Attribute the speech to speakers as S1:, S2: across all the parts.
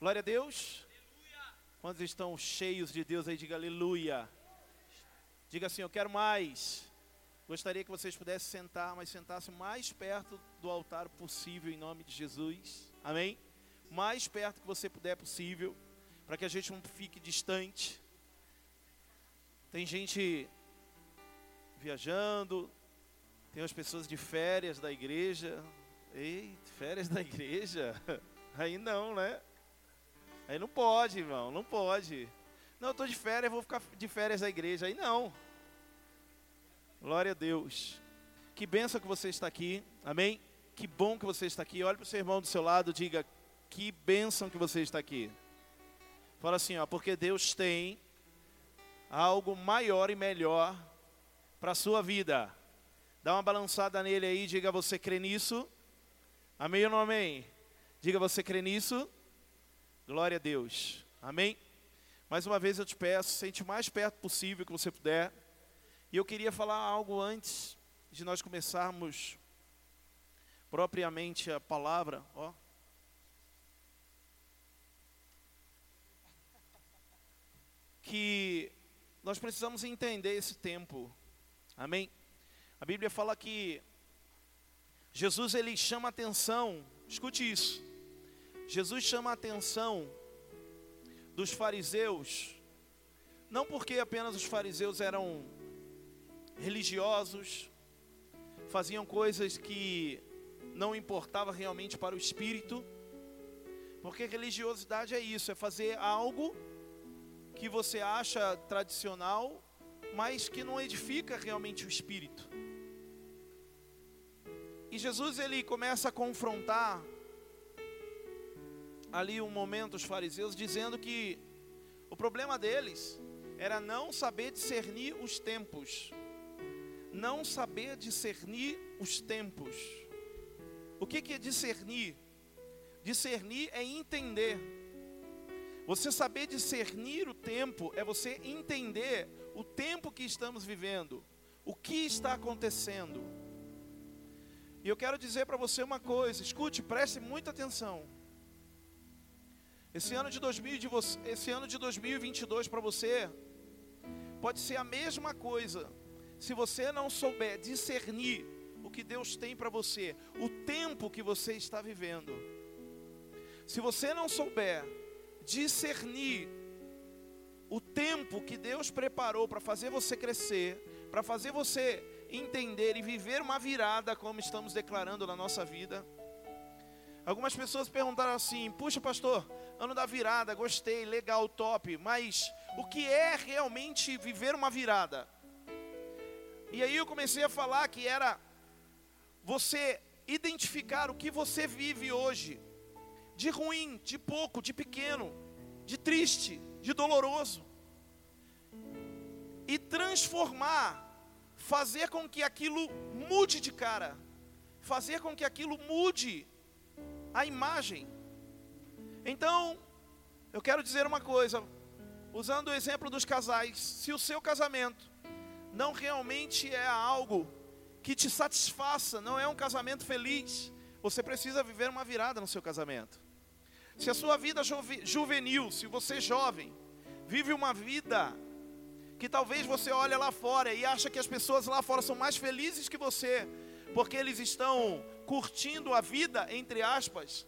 S1: Glória a Deus. Quantos estão cheios de Deus aí? Diga aleluia. Diga assim: Eu quero mais. Gostaria que vocês pudessem sentar, mas sentassem mais perto do altar possível, em nome de Jesus. Amém? Mais perto que você puder possível, para que a gente não fique distante. Tem gente viajando, tem as pessoas de férias da igreja. Ei, férias da igreja? Aí não, né? Aí não pode, irmão, não pode. Não, eu estou de férias, vou ficar de férias da igreja. Aí não. Glória a Deus. Que benção que você está aqui. Amém? Que bom que você está aqui. Olhe para o seu irmão do seu lado, diga: Que bênção que você está aqui. Fala assim, ó, porque Deus tem algo maior e melhor para a sua vida. Dá uma balançada nele aí, diga: Você crê nisso? Amém ou não amém? Diga: Você crê nisso? Glória a Deus. Amém? Mais uma vez eu te peço, sente o mais perto possível que você puder. E eu queria falar algo antes de nós começarmos propriamente a palavra, ó. Que nós precisamos entender esse tempo. Amém? A Bíblia fala que Jesus ele chama atenção, escute isso. Jesus chama a atenção dos fariseus, não porque apenas os fariseus eram religiosos, faziam coisas que não importava realmente para o espírito, porque religiosidade é isso, é fazer algo que você acha tradicional, mas que não edifica realmente o espírito. E Jesus ele começa a confrontar ali um momento os fariseus dizendo que o problema deles era não saber discernir os tempos. Não saber discernir os tempos. O que, é discernir? Discernir é entender. Você saber discernir o tempo é você entender o tempo que estamos vivendo, o que está acontecendo. E eu quero dizer para você uma coisa, escute, preste muita atenção. Esse ano de, 2000, esse ano de 2022 para você pode ser a mesma coisa. Se você não souber discernir o que Deus tem para você, o tempo que você está vivendo. Se você não souber discernir o tempo que Deus preparou para fazer você crescer, para fazer você entender e viver uma virada, como estamos declarando na nossa vida. Algumas pessoas perguntaram assim: puxa, pastor, ano da virada, gostei, legal, top, mas o que é realmente viver uma virada? E aí eu comecei a falar que era você identificar o que você vive hoje, de ruim, de pouco, de pequeno, de triste, de doloroso, e transformar, fazer com que aquilo mude de cara, fazer com que aquilo mude a imagem então, eu quero dizer uma coisa, usando o exemplo dos casais, se o seu casamento não realmente é algo que te satisfaça, não é um casamento feliz, você precisa viver uma virada no seu casamento. Se a sua vida juvenil, se você é jovem, vive uma vida que talvez você olhe lá fora e acha que as pessoas lá fora são mais felizes que você, porque eles estão curtindo a vida, entre aspas,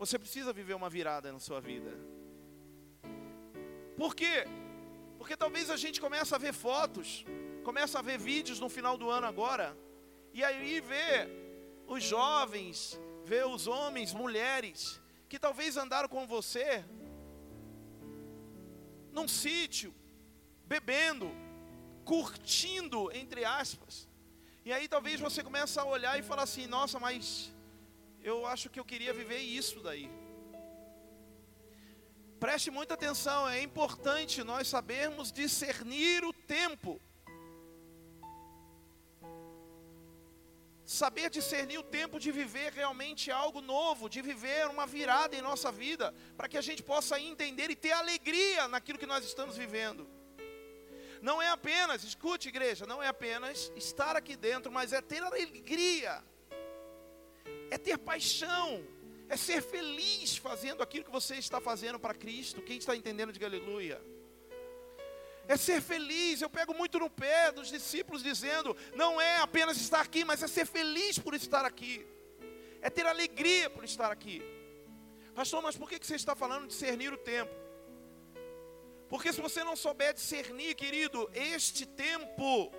S1: você precisa viver uma virada na sua vida. Por quê? Porque talvez a gente comece a ver fotos, começa a ver vídeos no final do ano agora, e aí vê os jovens, vê os homens, mulheres, que talvez andaram com você num sítio, bebendo, curtindo, entre aspas. E aí talvez você comece a olhar e falar assim: nossa, mas eu acho que eu queria viver isso daí. Preste muita atenção, é importante nós sabermos discernir o tempo. Saber discernir o tempo de viver realmente algo novo, de viver uma virada em nossa vida, para que a gente possa entender e ter alegria naquilo que nós estamos vivendo. Não é apenas, escute igreja, não é apenas estar aqui dentro, mas é ter alegria é ter paixão, É ser feliz fazendo aquilo que você está fazendo para Cristo. Quem está entendendo, de aleluia. É ser feliz. Eu pego muito no pé dos discípulos dizendo: não é apenas estar aqui, mas é ser feliz por estar aqui. É ter alegria por estar aqui. Pastor, mas por que você está falando de discernir o tempo? Porque se você não souber discernir, querido, este tempo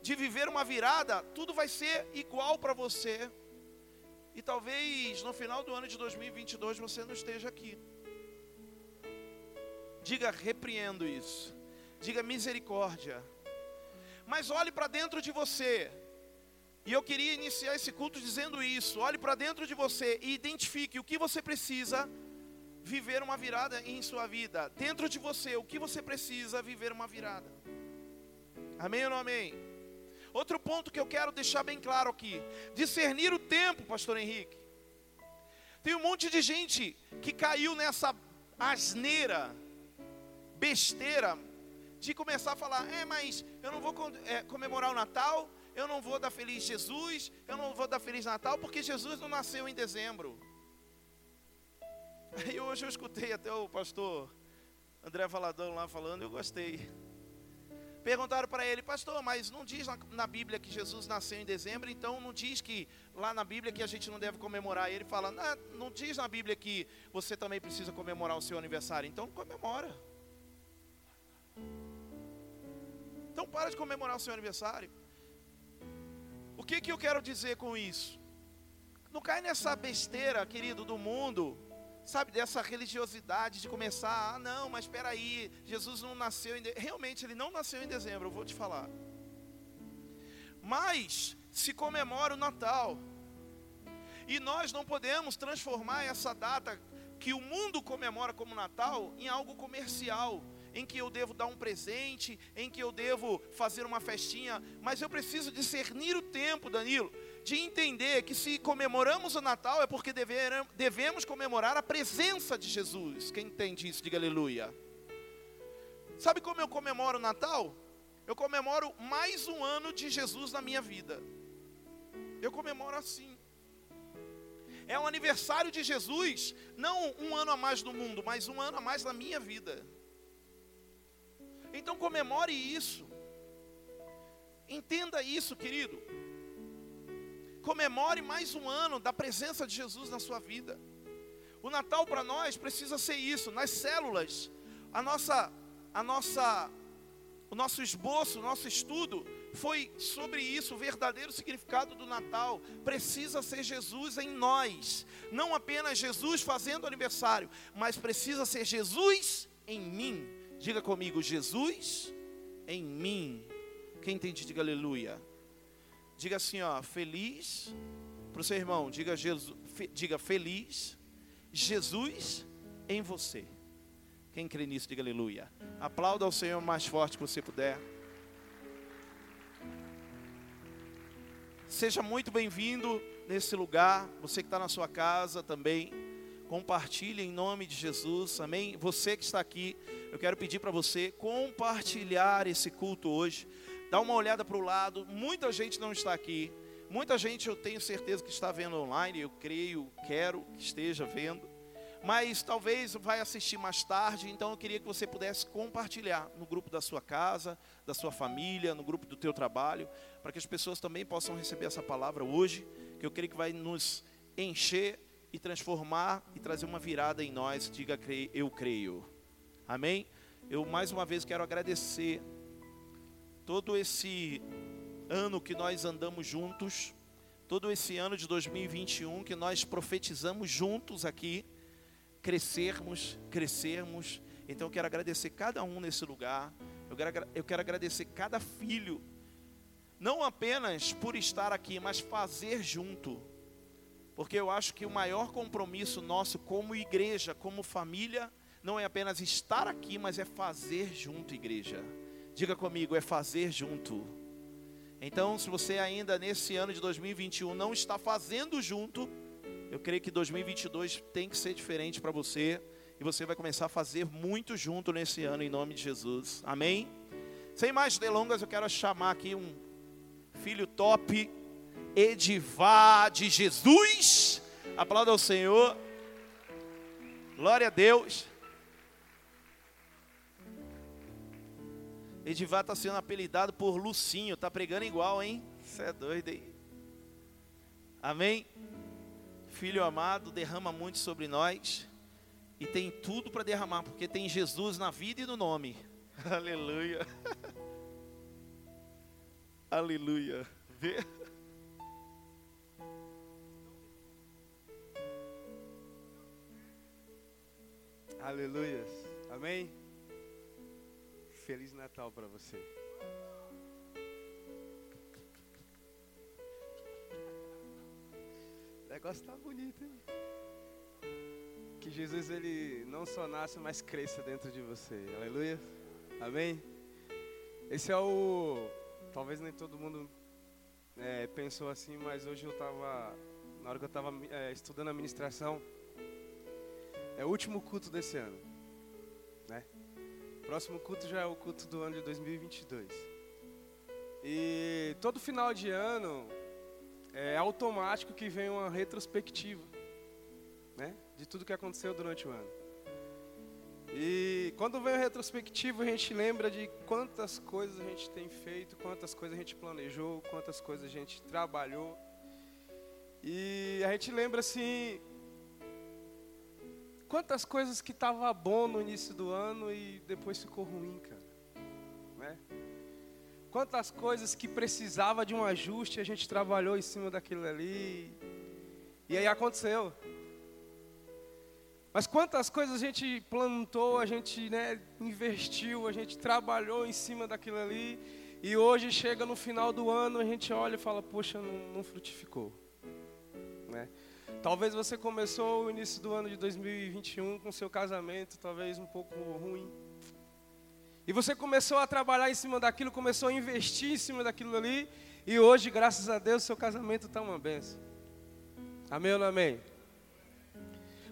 S1: de viver uma virada, tudo vai ser igual para você. E talvez no final do ano de 2022 você não esteja aqui. Diga, repreendo isso. Diga misericórdia. Mas olhe para dentro de você. E eu queria iniciar esse culto dizendo isso. Olhe para dentro de você e identifique o que você precisa viver uma virada em sua vida. Dentro de você, o que você precisa viver uma virada. Amém ou não amém? Outro ponto que eu quero deixar bem claro aqui: discernir o tempo, Pastor Henrique. Tem um monte de gente que caiu nessa asneira, besteira, de começar a falar: é, mas eu não vou é, comemorar o Natal, eu não vou dar feliz Jesus, eu não vou dar feliz Natal, porque Jesus não nasceu em dezembro. Aí hoje eu escutei até o pastor André Valadão lá falando, eu gostei. Perguntaram para ele, pastor, mas não diz na, na, Bíblia que Jesus nasceu em dezembro, então não diz que lá na Bíblia que a gente não deve comemorar. E ele fala, não, não diz na Bíblia que você também precisa comemorar o seu aniversário, então comemora. Então para de comemorar o seu aniversário. O que, que eu quero dizer com isso? Não cai nessa besteira, querido, do mundo, sabe, dessa religiosidade de começar, ah, não, mas espera aí, Jesus não nasceu em de... realmente ele não nasceu em dezembro, eu vou te falar. Mas se comemora o Natal. E nós não podemos transformar essa data que o mundo comemora como Natal em algo comercial, em que eu devo dar um presente, em que eu devo fazer uma festinha, mas eu preciso discernir o tempo, Danilo de entender que se comemoramos o Natal é porque devemos comemorar a presença de Jesus. Quem entende isso, diga aleluia. Sabe como eu comemoro o Natal? Eu comemoro mais um ano de Jesus na minha vida. Eu comemoro assim. É o aniversário de Jesus, não um ano a mais no mundo, mas um ano a mais na minha vida. Então comemore isso. Entenda isso, querido comemore mais um ano da presença de Jesus na sua vida. O Natal para nós precisa ser isso, nas células, a nossa, a nossa, o nosso esboço, o nosso estudo foi sobre isso, o verdadeiro significado do Natal precisa ser Jesus em nós, não apenas Jesus fazendo aniversário, mas precisa ser Jesus em mim. Diga comigo, Jesus em mim. Quem entende, diga aleluia. Diga assim, ó, feliz para o seu irmão, diga, Jesus, fe, diga feliz, Jesus em você. Quem crê nisso, diga aleluia. Aplauda ao Senhor mais forte que você puder. Seja muito bem-vindo nesse lugar. Você que está na sua casa também. Compartilhe em nome de Jesus, amém? Você que está aqui, eu quero pedir para você compartilhar esse culto hoje. Dá uma olhada para o lado. Muita gente não está aqui. Muita gente eu tenho certeza que está vendo online. Eu creio, quero que esteja vendo. Mas talvez vai assistir mais tarde. Então eu queria que você pudesse compartilhar no grupo da sua casa, da sua família, no grupo do teu trabalho, para que as pessoas também possam receber essa palavra hoje, que eu creio que vai nos encher e transformar e trazer uma virada em nós. Diga eu creio. Amém? Eu mais uma vez quero agradecer todo esse ano que nós andamos juntos, todo esse ano de 2021 que nós profetizamos juntos aqui, crescermos, crescermos. Então eu quero agradecer cada um nesse lugar, eu quero, eu quero agradecer cada filho, não apenas por estar aqui, mas fazer junto. Porque eu acho que o maior compromisso nosso como igreja, como família, não é apenas estar aqui, mas é fazer junto, igreja. Diga comigo, é fazer junto. Então, se você ainda nesse ano de 2021 não está fazendo junto, eu creio que 2022 tem que ser diferente para você e você vai começar a fazer muito junto nesse ano em nome de Jesus. Amém? Sem mais delongas, eu quero chamar aqui um filho top, Edivá de Jesus. Aplauda ao Senhor. Glória a Deus. Edivar está sendo apelidado por Lucinho, tá pregando igual, hein? Você é doido, hein? Amém? Filho amado, derrama muito sobre nós e tem tudo para derramar, porque tem Jesus na vida e no nome. Aleluia. Aleluia. Vê?
S2: Aleluia. Amém? Feliz Natal para você. O negócio tá bonito, hein? Que Jesus ele não só nasce, mas cresça dentro de você. Aleluia. Amém? Esse é o. Talvez nem todo mundo é, pensou assim, mas hoje eu estava. Na hora que eu estava é, estudando a ministração, é o último culto desse ano. Próximo culto já é o culto do ano de 2022. E todo final de ano é automático que vem uma retrospectiva, né? De tudo que aconteceu durante o ano. E quando vem a retrospectiva, a gente lembra de quantas coisas a gente tem feito, quantas coisas a gente planejou, quantas coisas a gente trabalhou. E a gente lembra assim, quantas coisas que estava bom no início do ano e depois ficou ruim, cara. Né? Quantas coisas que precisava de um ajuste, a gente trabalhou em cima daquilo ali. E aí aconteceu. Mas quantas coisas a gente plantou, a gente né, investiu, a gente trabalhou em cima daquilo ali, e hoje chega no final do ano, a gente olha e fala, poxa, não, não frutificou. Né? Talvez você começou o início do ano de 2021 com seu casamento, talvez um pouco ruim. E você começou a trabalhar em cima daquilo, começou a investir em cima daquilo ali, e hoje, graças a Deus, seu casamento está uma benção. Amém ou não amém?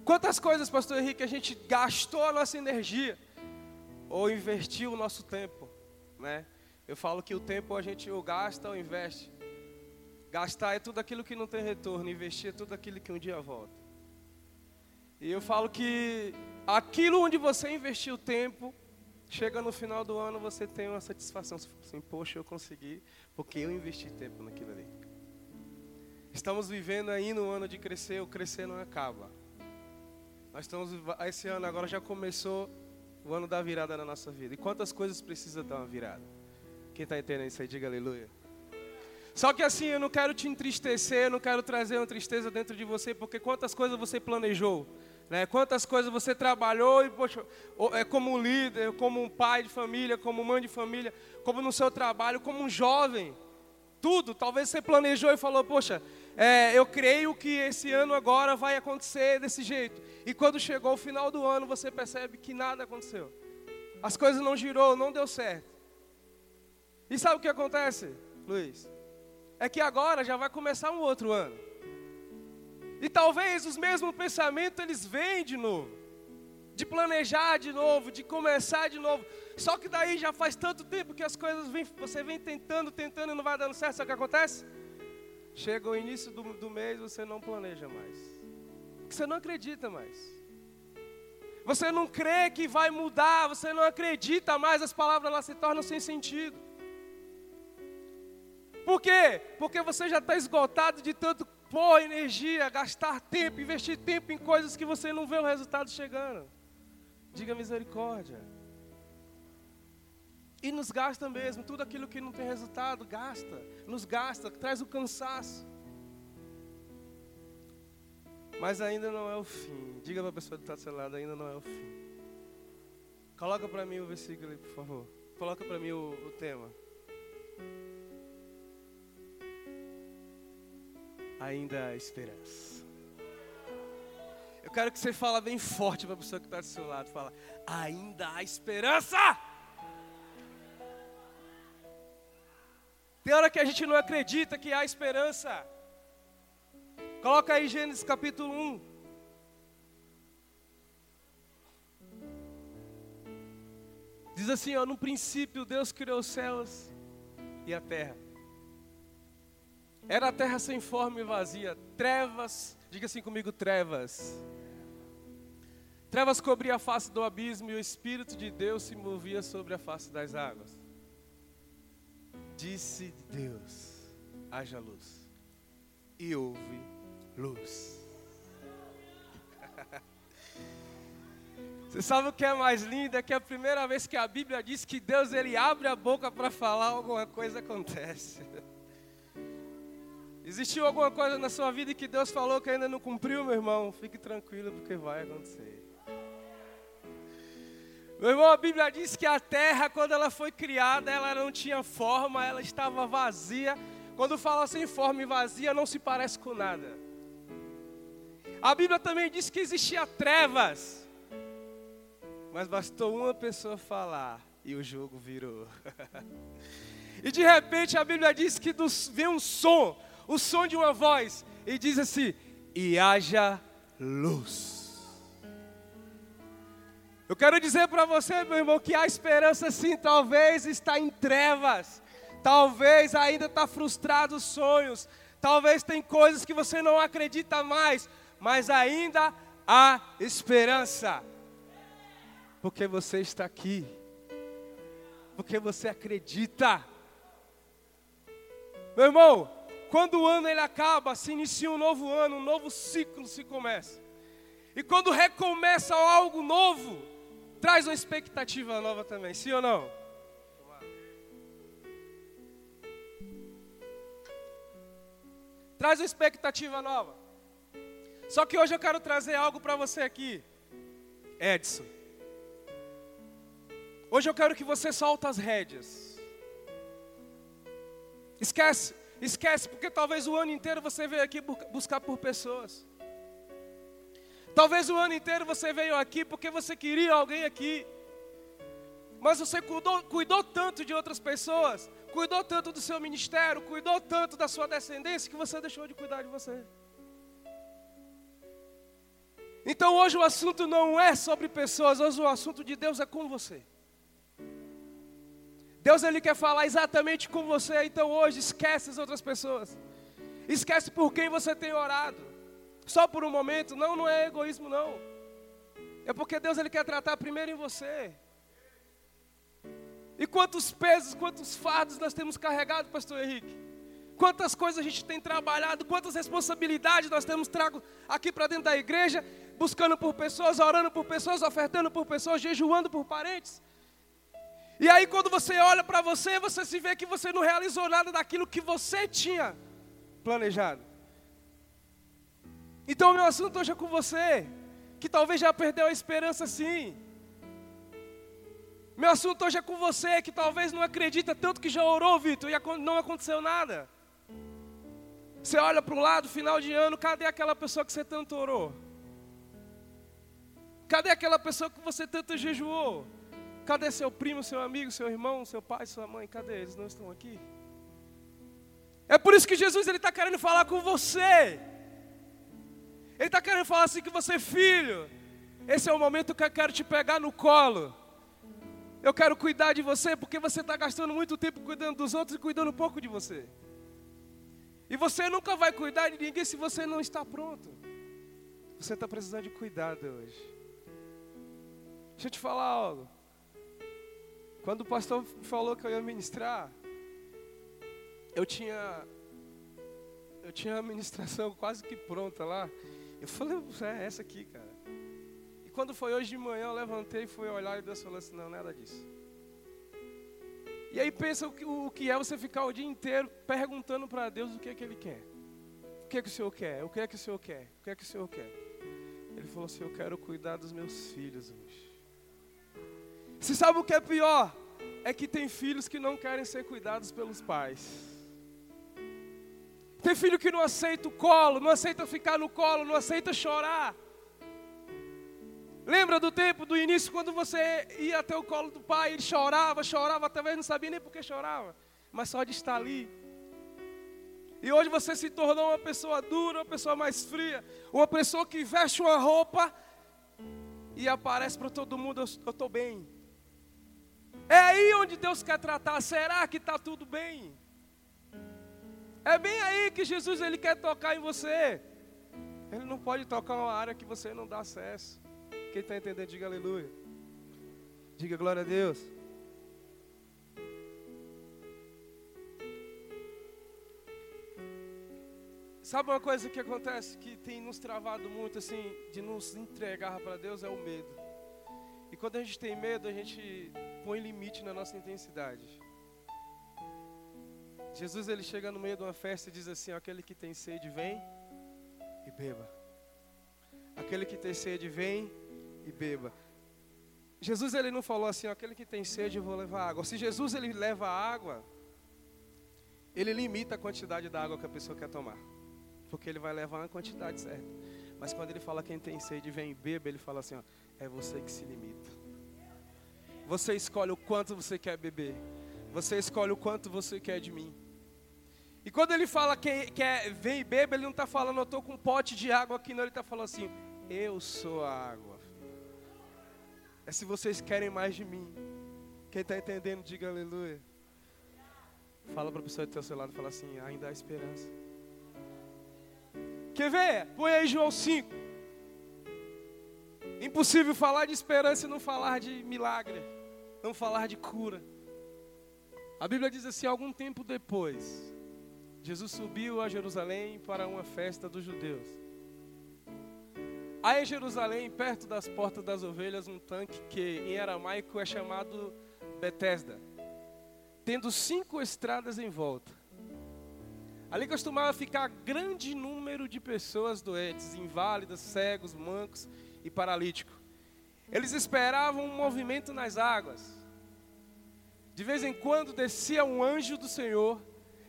S2: Quantas coisas, pastor Henrique, a gente gastou a nossa energia ou investiu o nosso tempo, né? Eu falo que o tempo a gente ou gasta ou investe. Gastar é tudo aquilo que não tem retorno, investir é tudo aquilo que um dia volta. E eu falo que aquilo onde você investiu tempo, chega no final do ano você tem uma satisfação. Assim, poxa, eu consegui, porque eu investi tempo naquilo ali. Estamos vivendo aí no ano de crescer, o crescer não acaba. Nós estamos, esse ano agora já começou o ano da virada na nossa vida. E quantas coisas precisa dar uma virada? Quem está entendendo isso aí, diga aleluia. Só que assim, eu não quero te entristecer, eu não quero trazer uma tristeza dentro de você, porque quantas coisas você planejou, né? Quantas coisas você trabalhou e poxa, é como líder, como um pai de família, como mãe de família, como no seu trabalho, como um jovem, tudo. Talvez você planejou e falou, poxa, é, eu creio que esse ano agora vai acontecer desse jeito. E quando chegou o final do ano, você percebe que nada aconteceu. As coisas não girou, não deu certo. E sabe o que acontece, Luiz? É que agora já vai começar um outro ano. E talvez os mesmos pensamentos eles vêm de novo. De planejar de novo, de começar de novo. Só que daí já faz tanto tempo que as coisas vêm, você vem tentando, tentando e não vai dando certo. Sabe o que acontece? Chega o início do, do mês, você não planeja mais. Você não acredita mais. Você não crê que vai mudar, você não acredita mais, as palavras lá se tornam sem sentido. Por quê? Porque você já está esgotado de tanto pôr energia, gastar tempo, investir tempo em coisas que você não vê o resultado chegando. Diga misericórdia. E nos gasta mesmo, tudo aquilo que não tem resultado, gasta, nos gasta, traz o cansaço. Mas ainda não é o fim. Diga para a pessoa que está do seu lado, ainda não é o fim. Coloca para mim o versículo aí, por favor. Coloca para mim o, o tema. Ainda há esperança. Eu quero que você fale bem forte para a pessoa que está do seu lado. Fala, ainda há esperança. Tem hora que a gente não acredita que há esperança. Coloca aí Gênesis capítulo 1. Diz assim, ó, no princípio Deus criou os céus e a terra. Era a terra sem forma e vazia, trevas, diga assim comigo, trevas. Trevas cobria a face do abismo e o Espírito de Deus se movia sobre a face das águas. Disse Deus: haja luz. E houve luz. Você sabe o que é mais lindo? É que é a primeira vez que a Bíblia diz que Deus ele abre a boca para falar, alguma coisa acontece. Existiu alguma coisa na sua vida que Deus falou que ainda não cumpriu, meu irmão? Fique tranquilo, porque vai acontecer. Meu irmão, a Bíblia diz que a terra, quando ela foi criada, ela não tinha forma, ela estava vazia. Quando fala sem forma e vazia, não se parece com nada. A Bíblia também diz que existia trevas. Mas bastou uma pessoa falar e o jogo virou. e de repente a Bíblia diz que vem um som o som de uma voz e diz assim: e haja luz. Eu quero dizer para você, meu irmão, que a esperança sim, talvez está em trevas, talvez ainda está frustrado os sonhos, talvez tem coisas que você não acredita mais, mas ainda há esperança, porque você está aqui, porque você acredita. Meu irmão, quando o ano ele acaba, se inicia um novo ano, um novo ciclo se começa. E quando recomeça algo novo, traz uma expectativa nova também, sim ou não? Traz uma expectativa nova. Só que hoje eu quero trazer algo para você aqui, Edson. Hoje eu quero que você solte as rédeas. Esquece Esquece, porque talvez o ano inteiro você veio aqui buscar por pessoas. Talvez o ano inteiro você veio aqui porque você queria alguém aqui. Mas você cuidou, cuidou tanto de outras pessoas, cuidou tanto do seu ministério, cuidou tanto da sua descendência que você deixou de cuidar de você. Então hoje o assunto não é sobre pessoas, hoje o assunto de Deus é com você. Deus ele quer falar exatamente com você, então hoje esquece as outras pessoas. Esquece por quem você tem orado. Só por um momento, não, não é egoísmo não. É porque Deus ele quer tratar primeiro em você. E quantos pesos, quantos fardos nós temos carregado, pastor Henrique? Quantas coisas a gente tem trabalhado, quantas responsabilidades nós temos trago aqui para dentro da igreja, buscando por pessoas, orando por pessoas, ofertando por pessoas, jejuando por parentes. E aí, quando você olha para você, você se vê que você não realizou nada daquilo que você tinha planejado. Então, meu assunto hoje é com você, que talvez já perdeu a esperança sim. Meu assunto hoje é com você, que talvez não acredita tanto que já orou, Vitor, e não aconteceu nada. Você olha para o lado, final de ano, cadê aquela pessoa que você tanto orou? Cadê aquela pessoa que você tanto jejuou? Cadê seu primo, seu amigo, seu irmão, seu pai, sua mãe? Cadê eles? Não estão aqui? É por isso que Jesus está querendo falar com você. Ele está querendo falar assim que você, filho, esse é o momento que eu quero te pegar no colo. Eu quero cuidar de você porque você está gastando muito tempo cuidando dos outros e cuidando pouco de você. E você nunca vai cuidar de ninguém se você não está pronto. Você está precisando de cuidado hoje. Deixa eu te falar algo. Quando o pastor falou que eu ia ministrar, eu tinha eu tinha a ministração quase que pronta lá. Eu falei, é essa aqui, cara. E quando foi hoje de manhã, eu levantei e fui olhar e Deus falou assim, não, nada disso. E aí pensa o que, o que é você ficar o dia inteiro perguntando para Deus o que é que Ele quer. O que é que o Senhor quer? O que é que o Senhor quer? O que é que o Senhor quer? Ele falou assim, eu quero cuidar dos meus filhos hoje. Você sabe o que é pior? É que tem filhos que não querem ser cuidados pelos pais. Tem filho que não aceita o colo, não aceita ficar no colo, não aceita chorar. Lembra do tempo, do início, quando você ia até o colo do pai, ele chorava, chorava, talvez não sabia nem por que chorava, mas só de estar ali. E hoje você se tornou uma pessoa dura, uma pessoa mais fria, uma pessoa que veste uma roupa e aparece para todo mundo: eu estou bem, é aí onde Deus quer tratar. Será que está tudo bem? É bem aí que Jesus ele quer tocar em você. Ele não pode tocar uma área que você não dá acesso. Quem está entendendo, diga aleluia. Diga glória a Deus. Sabe uma coisa que acontece que tem nos travado muito assim de nos entregar para Deus é o medo. E quando a gente tem medo, a gente põe limite na nossa intensidade. Jesus ele chega no meio de uma festa e diz assim: aquele que tem sede vem e beba. Aquele que tem sede vem e beba. Jesus ele não falou assim: aquele que tem sede eu vou levar água. Se Jesus ele leva água, ele limita a quantidade da água que a pessoa quer tomar porque ele vai levar uma quantidade certa. Mas quando ele fala quem tem sede vem e beba, ele fala assim: ó, é você que se limita. Você escolhe o quanto você quer beber. Você escolhe o quanto você quer de mim. E quando ele fala que quer vem e beba, ele não está falando, eu estou com um pote de água aqui, não. Ele está falando assim: eu sou a água. É se vocês querem mais de mim. Quem está entendendo, diga aleluia. Fala para a pessoa do teu seu lado, fala assim: ainda há esperança. Quer ver? Põe aí João 5. Impossível falar de esperança e não falar de milagre, não falar de cura. A Bíblia diz assim: algum tempo depois, Jesus subiu a Jerusalém para uma festa dos judeus. Há em Jerusalém, perto das portas das ovelhas, um tanque que em aramaico é chamado Betesda, tendo cinco estradas em volta. Ali costumava ficar grande número de pessoas doentes, inválidas, cegos, mancos e paralíticos. Eles esperavam um movimento nas águas. De vez em quando descia um anjo do Senhor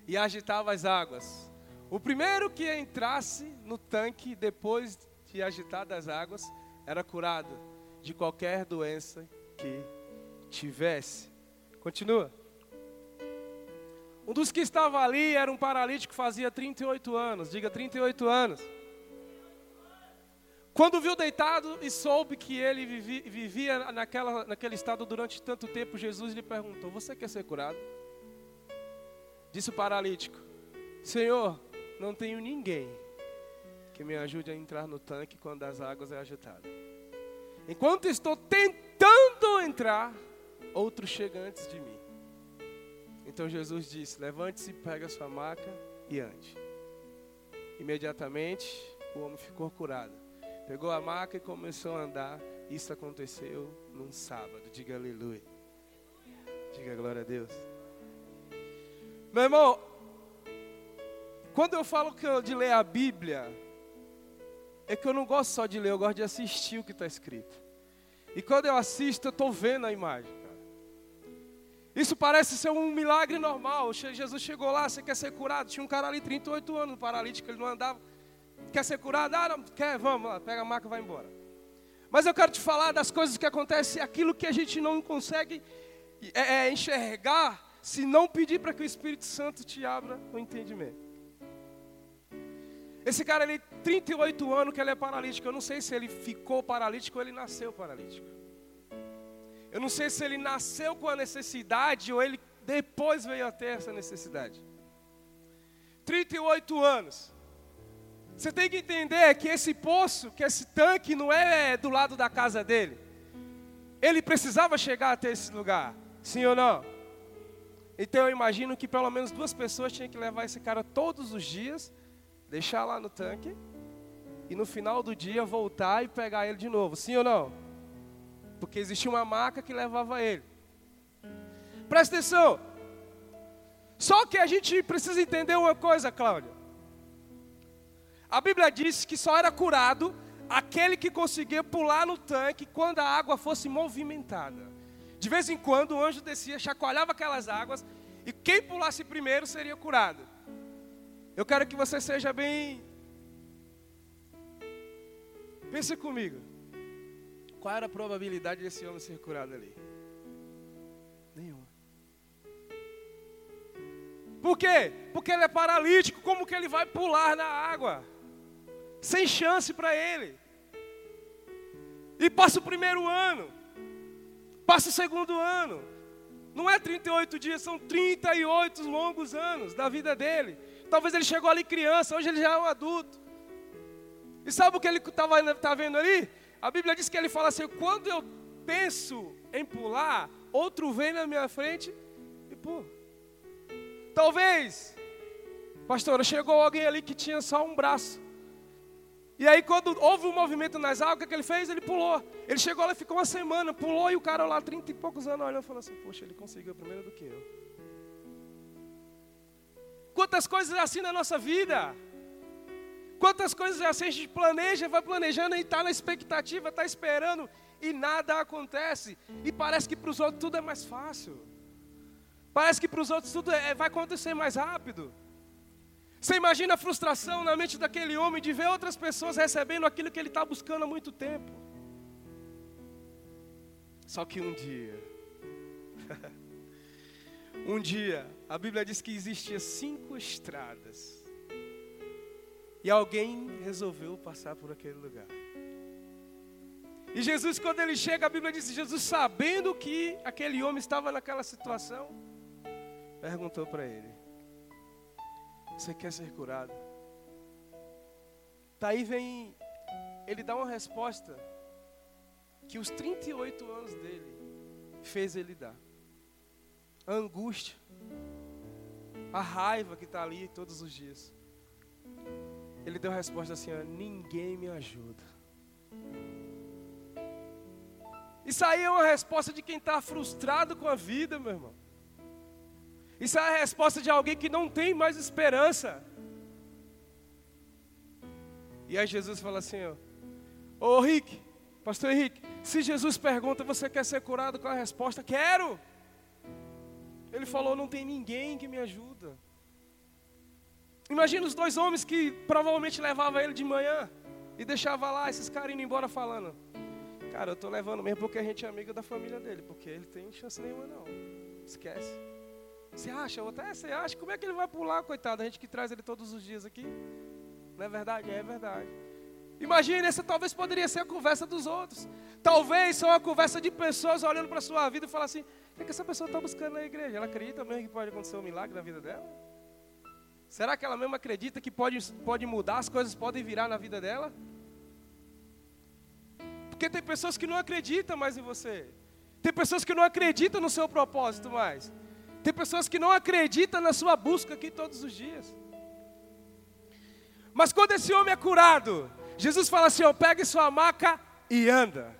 S2: e agitava as águas. O primeiro que entrasse no tanque depois de agitadas as águas era curado de qualquer doença que tivesse. Continua. Um dos que estava ali era um paralítico fazia 38 anos. Diga 38 anos. Quando viu deitado e soube que ele vivia naquela, naquele estado durante tanto tempo, Jesus lhe perguntou: Você quer ser curado? Disse o paralítico: Senhor, não tenho ninguém que me ajude a entrar no tanque quando as águas é agitada. Enquanto estou tentando entrar, outro chega antes de mim. Então Jesus disse: Levante-se, pega a sua maca e ande. Imediatamente o homem ficou curado. Pegou a maca e começou a andar. Isso aconteceu num sábado. Diga aleluia. Diga glória a Deus. Meu irmão, quando eu falo que eu, de ler a Bíblia, é que eu não gosto só de ler, eu gosto de assistir o que está escrito. E quando eu assisto, eu estou vendo a imagem. Isso parece ser um milagre normal. Jesus chegou lá, você quer ser curado? Tinha um cara ali, 38 anos, paralítico, ele não andava. Quer ser curado? Ah, não, quer, vamos lá, pega a maca e vai embora. Mas eu quero te falar das coisas que acontecem, aquilo que a gente não consegue é, é, enxergar, se não pedir para que o Espírito Santo te abra o entendimento. Esse cara ali, 38 anos que ele é paralítico, eu não sei se ele ficou paralítico ou ele nasceu paralítico. Eu não sei se ele nasceu com a necessidade ou ele depois veio a ter essa necessidade. 38 anos. Você tem que entender que esse poço, que esse tanque não é do lado da casa dele. Ele precisava chegar até esse lugar, sim ou não? Então eu imagino que pelo menos duas pessoas tinham que levar esse cara todos os dias, deixar lá no tanque e no final do dia voltar e pegar ele de novo, sim ou não? porque existia uma maca que levava ele. Presta atenção. Só que a gente precisa entender uma coisa, Cláudia. A Bíblia diz que só era curado aquele que conseguia pular no tanque quando a água fosse movimentada. De vez em quando o anjo descia, chacoalhava aquelas águas e quem pulasse primeiro seria curado. Eu quero que você seja bem. Pense comigo. Qual era a probabilidade desse homem ser curado ali? Nenhuma. Por quê? Porque ele é paralítico. Como que ele vai pular na água? Sem chance para ele. E passa o primeiro ano. Passa o segundo ano. Não é 38 dias, são 38 longos anos da vida dele. Talvez ele chegou ali criança, hoje ele já é um adulto. E sabe o que ele estava tá vendo ali? A Bíblia diz que ele fala assim: quando eu penso em pular, outro vem na minha frente e pula. Talvez, pastora, chegou alguém ali que tinha só um braço. E aí, quando houve um movimento nas águas, o que ele fez? Ele pulou. Ele chegou lá, ficou uma semana, pulou, e o cara lá, 30 e poucos anos, olhou e falou assim: Poxa, ele conseguiu primeiro do que eu. Quantas coisas assim na nossa vida. Quantas coisas assim a gente planeja, vai planejando e está na expectativa, está esperando e nada acontece. E parece que para os outros tudo é mais fácil. Parece que para os outros tudo é, vai acontecer mais rápido. Você imagina a frustração na mente daquele homem de ver outras pessoas recebendo aquilo que ele está buscando há muito tempo. Só que um dia, um dia, a Bíblia diz que existia cinco estradas. E alguém resolveu passar por aquele lugar. E Jesus, quando ele chega, a Bíblia diz: Jesus, sabendo que aquele homem estava naquela situação, perguntou para ele: Você quer ser curado? Daí vem, ele dá uma resposta que os 38 anos dele fez ele dar. A angústia, a raiva que está ali todos os dias. Ele deu a resposta assim: ó, Ninguém me ajuda. Isso aí é uma resposta de quem está frustrado com a vida, meu irmão. Isso é a resposta de alguém que não tem mais esperança. E aí Jesus fala assim, ó, ô Rick, pastor Henrique, se Jesus pergunta, você quer ser curado? Qual é a resposta? Quero. Ele falou, não tem ninguém que me ajuda. Imagina os dois homens que provavelmente levavam ele de manhã e deixava lá esses caras indo embora falando. Cara, eu estou levando mesmo porque a gente é amigo da família dele, porque ele tem chance nenhuma não. Esquece. Você acha? Até você acha? Como é que ele vai pular, coitado? A gente que traz ele todos os dias aqui. Não é verdade? É verdade. Imagine, essa talvez poderia ser a conversa dos outros. Talvez só uma conversa de pessoas olhando para a sua vida e falar assim: o que, é essa pessoa está buscando na igreja? Ela acredita mesmo que pode acontecer um milagre na vida dela? Será que ela mesmo acredita que pode, pode mudar, as coisas podem virar na vida dela? Porque tem pessoas que não acreditam mais em você. Tem pessoas que não acreditam no seu propósito mais. Tem pessoas que não acreditam na sua busca aqui todos os dias. Mas quando esse homem é curado, Jesus fala assim: ó, pegue sua maca e anda.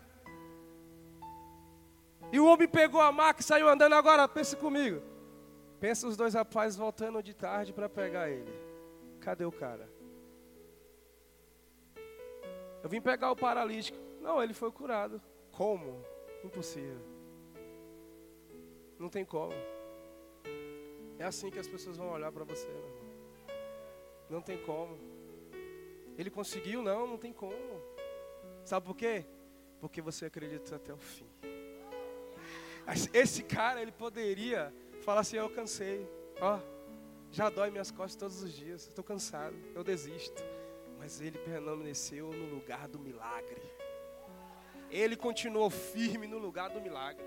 S2: E o homem pegou a maca e saiu andando. Agora, pense comigo. Pensa os dois rapazes voltando de tarde para pegar ele. Cadê o cara? Eu vim pegar o paralítico. Não, ele foi curado. Como? Impossível. Não tem como. É assim que as pessoas vão olhar para você, meu irmão. Não tem como. Ele conseguiu? Não, não tem como. Sabe por quê? Porque você acredita até o fim. Esse cara, ele poderia falar assim: Eu cansei. Ó, já dói minhas costas todos os dias. Estou cansado. Eu desisto. Mas ele permaneceu no lugar do milagre ele continuou firme no lugar do milagre.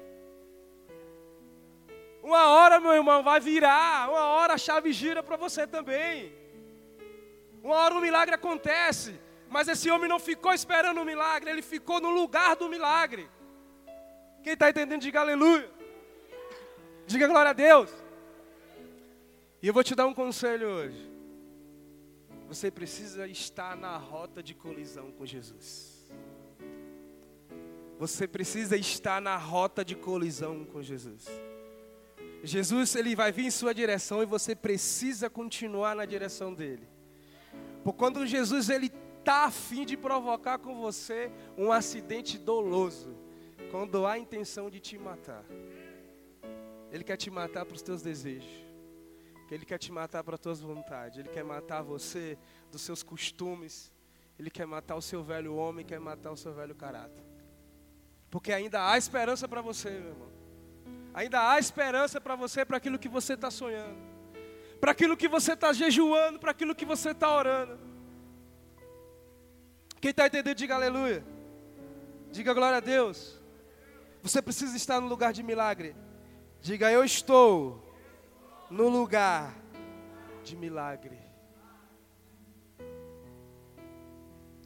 S2: Uma hora, meu irmão, vai virar, uma hora a chave gira para você também. Uma hora o milagre acontece, mas esse homem não ficou esperando o milagre, ele ficou no lugar do milagre. Quem está entendendo, diga aleluia. Diga glória a Deus. E eu vou te dar um conselho hoje. Você precisa estar na rota de colisão com Jesus. Você precisa estar na rota de colisão com Jesus. Jesus, ele vai vir em sua direção e você precisa continuar na direção dele. Por quando Jesus ele tá afim de provocar com você um acidente doloso, quando há intenção de te matar. Ele quer te matar para os teus desejos. Ele quer te matar para as tuas vontades. Ele quer matar você dos seus costumes. Ele quer matar o seu velho homem, quer matar o seu velho caráter. Porque ainda há esperança para você, meu irmão. Ainda há esperança para você, para aquilo que você está sonhando. Para aquilo que você está jejuando, para aquilo que você está orando. Quem está entendendo, diga aleluia. Diga glória a Deus. Você precisa estar no lugar de milagre. Diga eu estou no lugar de milagre.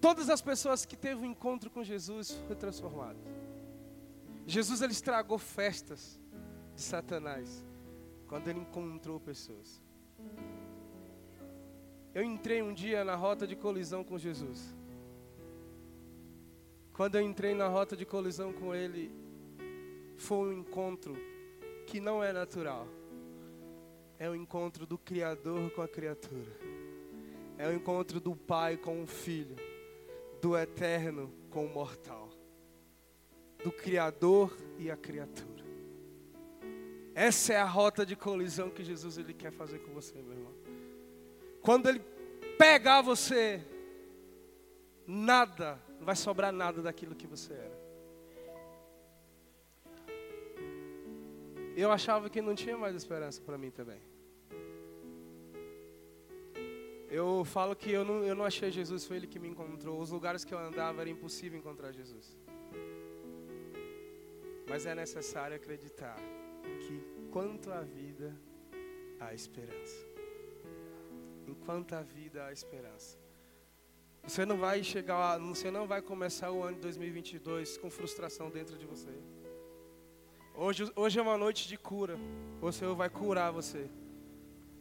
S2: Todas as pessoas que teve um encontro com Jesus foi transformado. Jesus ele estragou festas de Satanás quando ele encontrou pessoas. Eu entrei um dia na rota de colisão com Jesus. Quando eu entrei na rota de colisão com ele, foi um encontro que não é natural. É o encontro do Criador com a criatura. É o encontro do Pai com o Filho. Do eterno com o mortal. Do Criador e a criatura. Essa é a rota de colisão que Jesus ele quer fazer com você, meu irmão. Quando ele pegar você, nada, não vai sobrar nada daquilo que você era. Eu achava que não tinha mais esperança para mim também. Eu falo que eu não, eu não achei Jesus, foi Ele que me encontrou. Os lugares que eu andava era impossível encontrar Jesus. Mas é necessário acreditar que quanto à vida há esperança enquanto a vida há esperança. Você não vai chegar, você não vai começar o ano de 2022 com frustração dentro de você. Hoje, hoje é uma noite de cura. O Senhor vai curar você.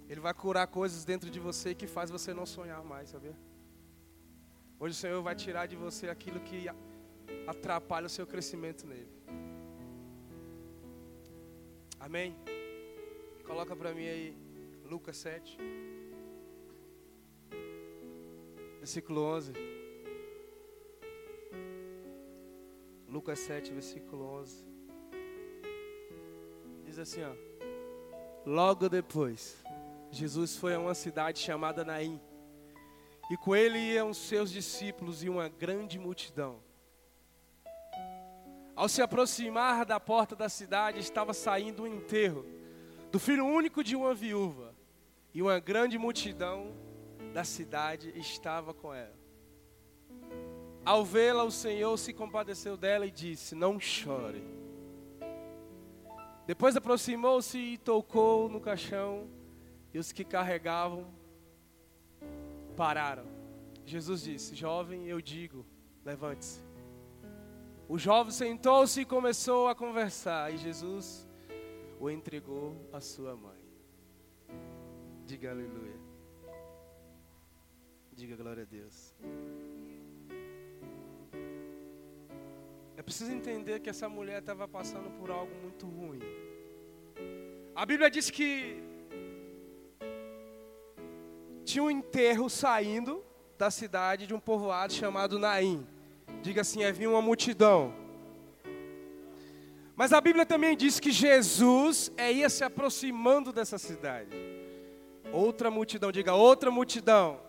S2: Ele vai curar coisas dentro de você que faz você não sonhar mais, sabia? Hoje o Senhor vai tirar de você aquilo que atrapalha o seu crescimento nele. Amém? Coloca para mim aí Lucas 7. versículo 11. Lucas 7, versículo 11. Diz assim, ó. Logo depois, Jesus foi a uma cidade chamada Naim. E com ele iam seus discípulos e uma grande multidão. Ao se aproximar da porta da cidade, estava saindo um enterro do filho único de uma viúva. E uma grande multidão da cidade estava com ela. Ao vê-la, o Senhor se compadeceu dela e disse: Não chore. Depois aproximou-se e tocou no caixão, e os que carregavam pararam. Jesus disse: Jovem, eu digo, levante-se. O jovem sentou-se e começou a conversar, e Jesus o entregou à sua mãe. Diga aleluia. Diga glória a Deus. É preciso entender que essa mulher estava passando por algo muito ruim. A Bíblia diz que tinha um enterro saindo da cidade de um povoado chamado Naim. Diga assim, havia uma multidão. Mas a Bíblia também diz que Jesus é, ia se aproximando dessa cidade. Outra multidão, diga outra multidão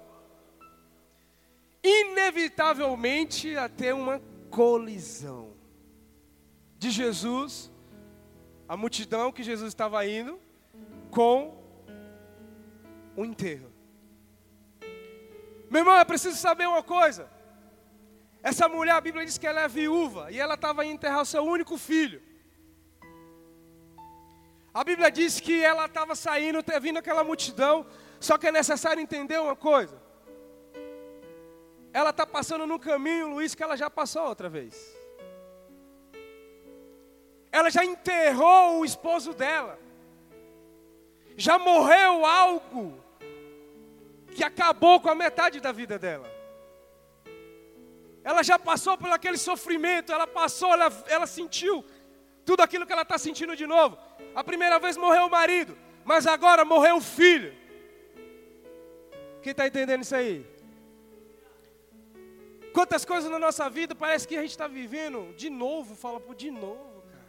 S2: inevitavelmente a ter uma colisão de Jesus, a multidão que Jesus estava indo, com o enterro. Meu irmão, é preciso saber uma coisa. Essa mulher, a Bíblia diz que ela é viúva e ela estava indo enterrar o seu único filho. A Bíblia diz que ela estava saindo, vindo aquela multidão, só que é necessário entender uma coisa ela está passando no caminho, Luiz, que ela já passou outra vez. Ela já enterrou o esposo dela. Já morreu algo que acabou com a metade da vida dela. Ela já passou por aquele sofrimento, ela passou, ela, ela sentiu tudo aquilo que ela está sentindo de novo. A primeira vez morreu o marido, mas agora morreu o filho. Quem está entendendo isso aí? Quantas coisas na nossa vida parece que a gente está vivendo de novo, fala por de novo, cara.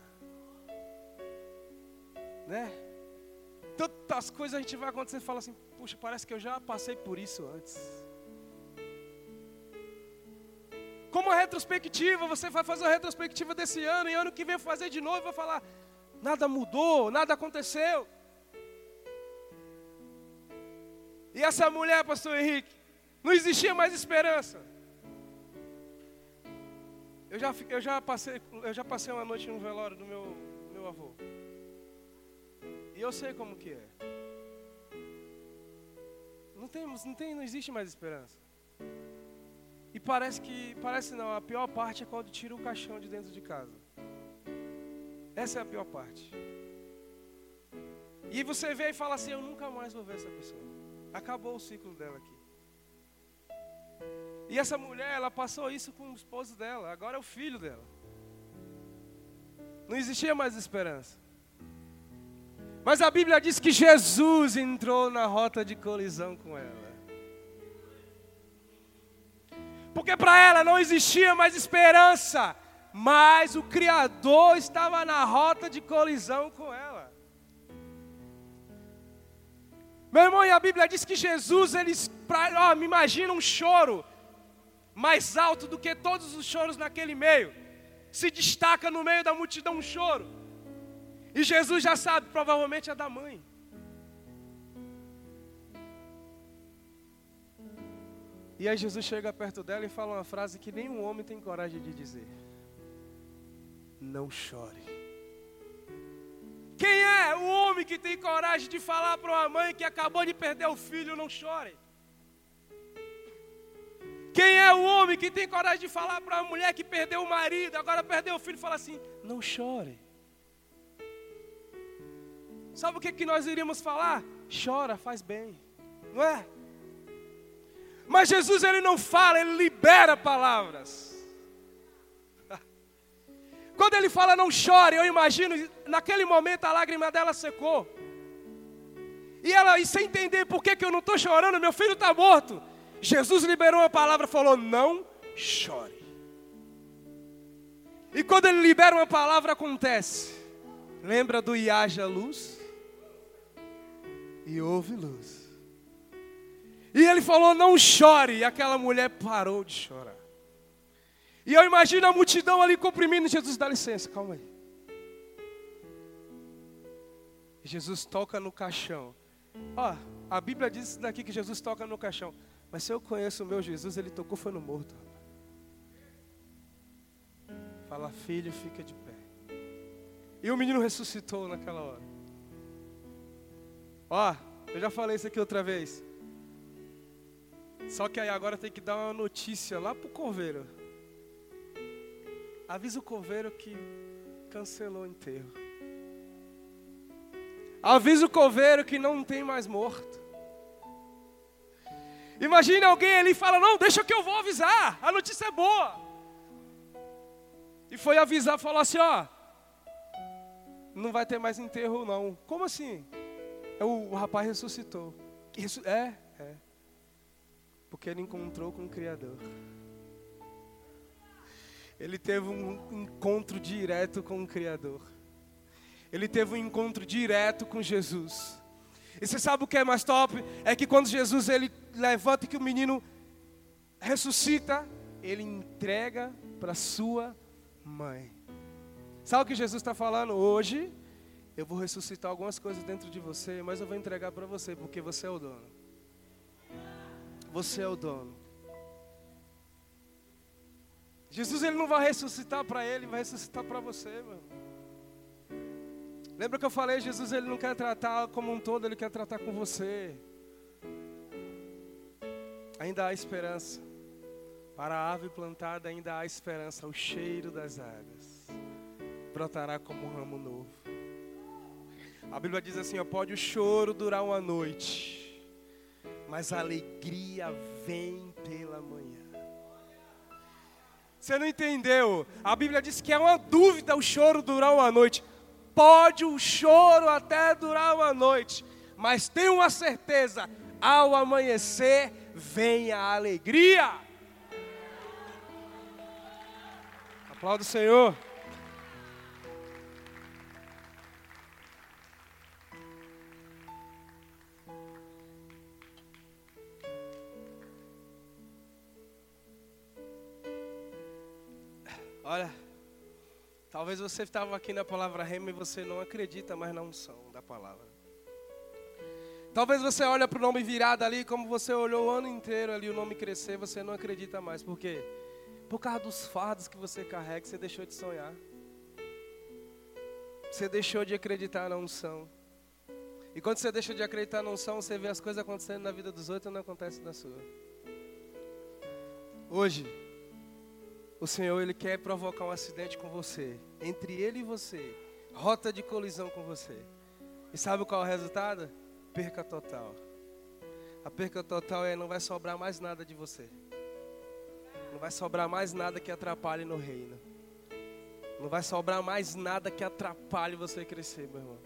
S2: Né? Tantas coisas a gente vai acontecer e fala assim, puxa, parece que eu já passei por isso antes. Como a retrospectiva, você vai fazer a retrospectiva desse ano, e ano que vem fazer de novo, vai falar, nada mudou, nada aconteceu. E essa mulher, pastor Henrique, não existia mais esperança. Eu já, eu já, passei, eu já passei uma noite no velório do meu, meu avô. E eu sei como que é. Não, tem, não, tem, não existe mais esperança. E parece que, parece não, a pior parte é quando tira o caixão de dentro de casa. Essa é a pior parte. E você vê e fala assim: Eu nunca mais vou ver essa pessoa. Acabou o ciclo dela aqui. E essa mulher, ela passou isso com o esposo dela, agora é o filho dela. Não existia mais esperança. Mas a Bíblia diz que Jesus entrou na rota de colisão com ela. Porque para ela não existia mais esperança, mas o Criador estava na rota de colisão com ela. Meu irmão, e a Bíblia diz que Jesus, ele, pra, ó, me imagina um choro mais alto do que todos os choros naquele meio. Se destaca no meio da multidão um choro. E Jesus já sabe, provavelmente é da mãe. E aí Jesus chega perto dela e fala uma frase que nenhum homem tem coragem de dizer. Não chore. Quem é o homem que tem coragem de falar para uma mãe que acabou de perder o filho, não chore? Quem é o homem que tem coragem de falar para uma mulher que perdeu o marido, agora perdeu o filho, fala assim: não chore. Sabe o que, que nós iríamos falar? Chora, faz bem, não é? Mas Jesus ele não fala, ele libera palavras. Quando ele fala não chore, eu imagino, naquele momento a lágrima dela secou. E ela, e sem entender por que, que eu não estou chorando, meu filho está morto. Jesus liberou uma palavra, falou: não chore. E quando ele libera uma palavra, acontece. Lembra do Iaja Luz? e houve luz. E ele falou: Não chore. E aquela mulher parou de chorar. E eu imagino a multidão ali comprimindo Jesus, dá licença, calma aí. Jesus toca no caixão. Ó, a Bíblia diz daqui que Jesus toca no caixão. Mas se eu conheço o meu Jesus, ele tocou foi no morto. Fala, filho, fica de pé. E o menino ressuscitou naquela hora. Ó, eu já falei isso aqui outra vez. Só que aí agora tem que dar uma notícia lá pro coveiro. Avisa o coveiro que cancelou o enterro. Avisa o coveiro que não tem mais morto. Imagina alguém ali e fala: Não, deixa que eu vou avisar. A notícia é boa. E foi avisar, falou assim: Ó, não vai ter mais enterro, não. Como assim? É, o, rapaz ressuscitou. É, é. Porque ele encontrou com o Criador. Ele teve um encontro direto com o Criador. Ele teve um encontro direto com Jesus. E você sabe o que é mais top? É que quando Jesus ele levanta que o menino ressuscita, ele entrega para sua mãe. Sabe o que Jesus está falando hoje? Eu vou ressuscitar algumas coisas dentro de você, mas eu vou entregar para você, porque você é o dono. Você é o dono. Jesus ele não vai ressuscitar para ele, vai ressuscitar para você, mano. Lembra que eu falei, Jesus ele não quer tratar como um todo, ele quer tratar com você. Ainda há esperança. Para a ave plantada ainda há esperança. O cheiro das águas brotará como um ramo novo. A Bíblia diz assim: ó, pode o choro durar uma noite, mas a alegria vem pela manhã. Você não entendeu? A Bíblia diz que é uma dúvida o choro durar uma noite. Pode o choro até durar uma noite, mas tem uma certeza: ao amanhecer vem a alegria. Aplauda o Senhor. Olha, talvez você estava aqui na palavra rema e você não acredita mais na unção da palavra. Talvez você olhe para o nome virado ali, como você olhou o ano inteiro ali, o nome crescer, você não acredita mais. Por quê? Por causa dos fardos que você carrega, você deixou de sonhar. Você deixou de acreditar na unção. E quando você deixa de acreditar na unção, você vê as coisas acontecendo na vida dos outros e não acontece na sua. Hoje, o Senhor ele quer provocar um acidente com você, entre ele e você, rota de colisão com você. E sabe qual é o resultado? Perca total. A perca total é não vai sobrar mais nada de você. Não vai sobrar mais nada que atrapalhe no reino. Não vai sobrar mais nada que atrapalhe você crescer, meu irmão.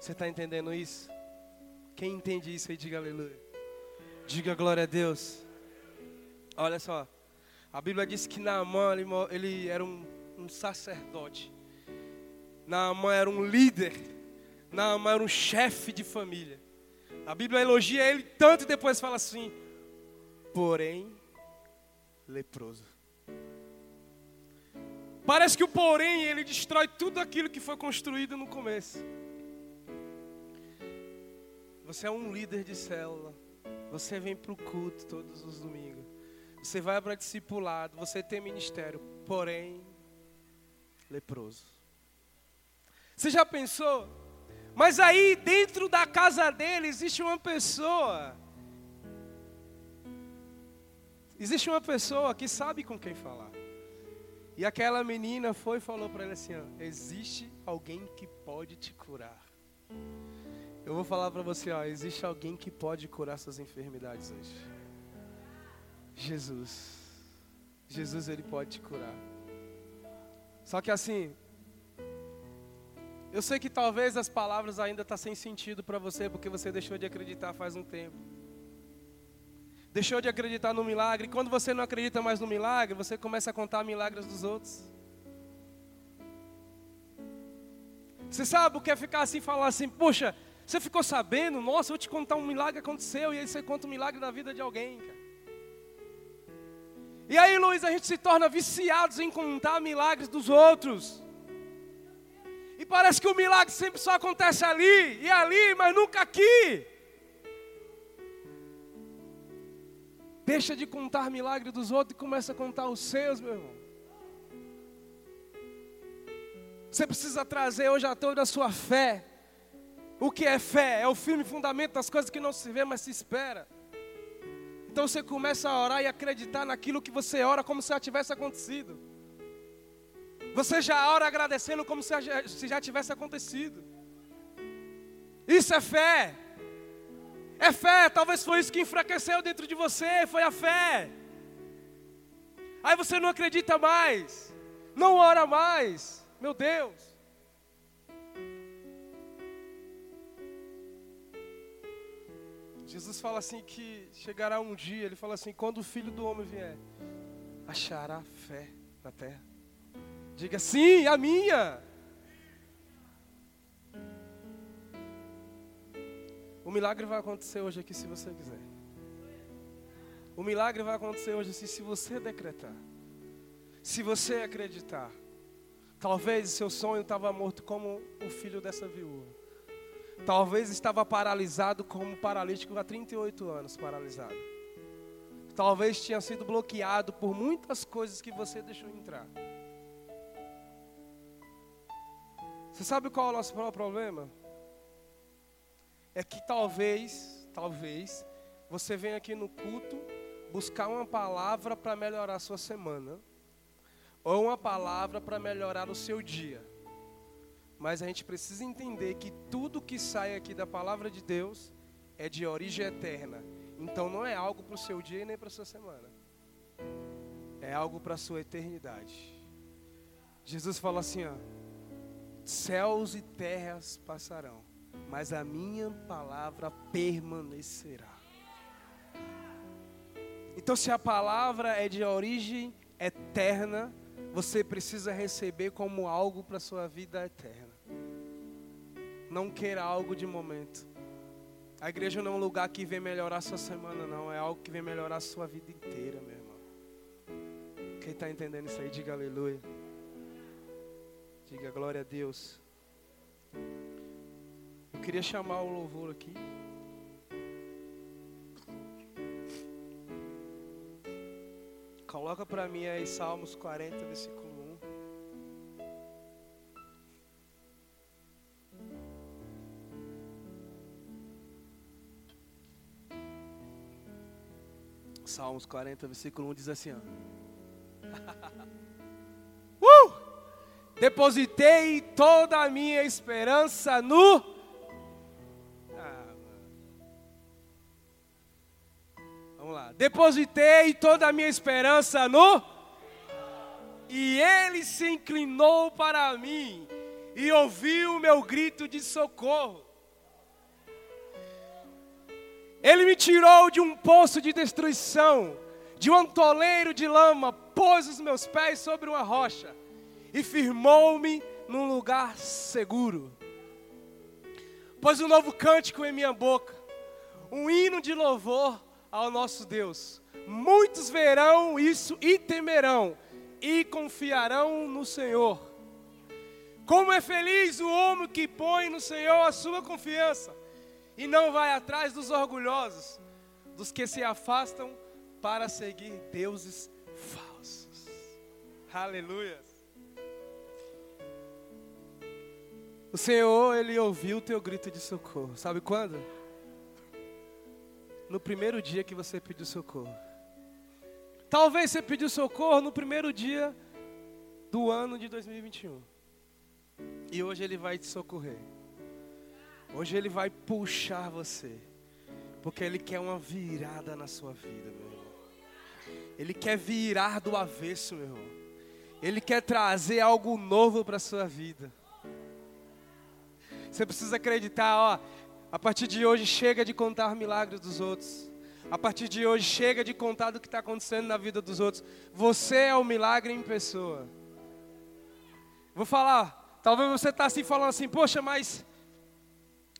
S2: Você está entendendo isso? Quem entende isso aí, diga aleluia. Diga glória a Deus. Olha só. A Bíblia diz que Naamã, ele, ele era um, um sacerdote. Naamã era um líder. Naamã era um chefe de família. A Bíblia elogia ele tanto e depois fala assim: porém, leproso. Parece que o porém ele destrói tudo aquilo que foi construído no começo. Você é um líder de célula. Você vem para o culto todos os domingos. Você vai para discipulado. Você tem ministério. Porém, leproso. Você já pensou? Mas aí dentro da casa dele existe uma pessoa. Existe uma pessoa que sabe com quem falar. E aquela menina foi e falou para ele assim: ó, existe alguém que pode te curar. Eu vou falar para você, ó, existe alguém que pode curar suas enfermidades hoje. Jesus. Jesus ele pode te curar. Só que assim, eu sei que talvez as palavras ainda estão tá sem sentido para você porque você deixou de acreditar faz um tempo. Deixou de acreditar no milagre. Quando você não acredita mais no milagre, você começa a contar milagres dos outros. Você sabe o que é ficar assim, falar assim, puxa, você ficou sabendo? Nossa, eu vou te contar um milagre que aconteceu. E aí você conta um milagre da vida de alguém, cara. E aí, Luiz, a gente se torna viciados em contar milagres dos outros. E parece que o milagre sempre só acontece ali e ali, mas nunca aqui. Deixa de contar milagre dos outros e começa a contar os seus, meu irmão. Você precisa trazer hoje a toda a sua fé. O que é fé? É o firme fundamento das coisas que não se vê, mas se espera. Então você começa a orar e acreditar naquilo que você ora como se já tivesse acontecido. Você já ora agradecendo como se já tivesse acontecido. Isso é fé. É fé, talvez foi isso que enfraqueceu dentro de você, foi a fé. Aí você não acredita mais, não ora mais. Meu Deus. Jesus fala assim que chegará um dia, ele fala assim, quando o filho do homem vier, achará fé na terra. Diga sim, a minha. O milagre vai acontecer hoje aqui se você quiser. O milagre vai acontecer hoje assim, se você decretar. Se você acreditar. Talvez seu sonho estava morto como o filho dessa viúva. Talvez estava paralisado como paralítico há 38 anos paralisado. Talvez tinha sido bloqueado por muitas coisas que você deixou entrar. Você sabe qual é o nosso maior problema? É que talvez, talvez, você venha aqui no culto buscar uma palavra para melhorar a sua semana, ou uma palavra para melhorar o seu dia. Mas a gente precisa entender que tudo que sai aqui da palavra de Deus é de origem eterna. Então não é algo para o seu dia nem para a sua semana. É algo para a sua eternidade. Jesus fala assim, ó. Céus e terras passarão, mas a minha palavra permanecerá. Então, se a palavra é de origem eterna, você precisa receber como algo para sua vida eterna. Não queira algo de momento. A igreja não é um lugar que vem melhorar sua semana, não. É algo que vem melhorar a sua vida inteira, meu irmão. Quem está entendendo isso aí, diga aleluia. Diga glória a Deus. Eu queria chamar o louvor aqui. Coloca para mim aí Salmos 40, versículo 1. Salmos 40, versículo 1 diz assim: ó. uh! Depositei toda a minha esperança no. Vamos lá. Depositei toda a minha esperança no. E ele se inclinou para mim e ouviu o meu grito de socorro. Ele me tirou de um poço de destruição, de um antoleiro de lama, pôs os meus pés sobre uma rocha e firmou-me num lugar seguro. Pôs um novo cântico em minha boca, um hino de louvor ao nosso Deus. Muitos verão isso e temerão e confiarão no Senhor. Como é feliz o homem que põe no Senhor a sua confiança e não vai atrás dos orgulhosos, dos que se afastam para seguir deuses falsos. Aleluia. O Senhor, Ele ouviu o teu grito de socorro. Sabe quando? No primeiro dia que você pediu socorro. Talvez você pediu socorro no primeiro dia do ano de 2021. E hoje Ele vai te socorrer. Hoje Ele vai puxar você. Porque Ele quer uma virada na sua vida, meu irmão. Ele quer virar do avesso, meu irmão. Ele quer trazer algo novo para a sua vida. Você precisa acreditar, ó. A partir de hoje chega de contar milagres dos outros. A partir de hoje chega de contar do que está acontecendo na vida dos outros. Você é o milagre em pessoa. Vou falar. Talvez você está assim falando assim, poxa, mas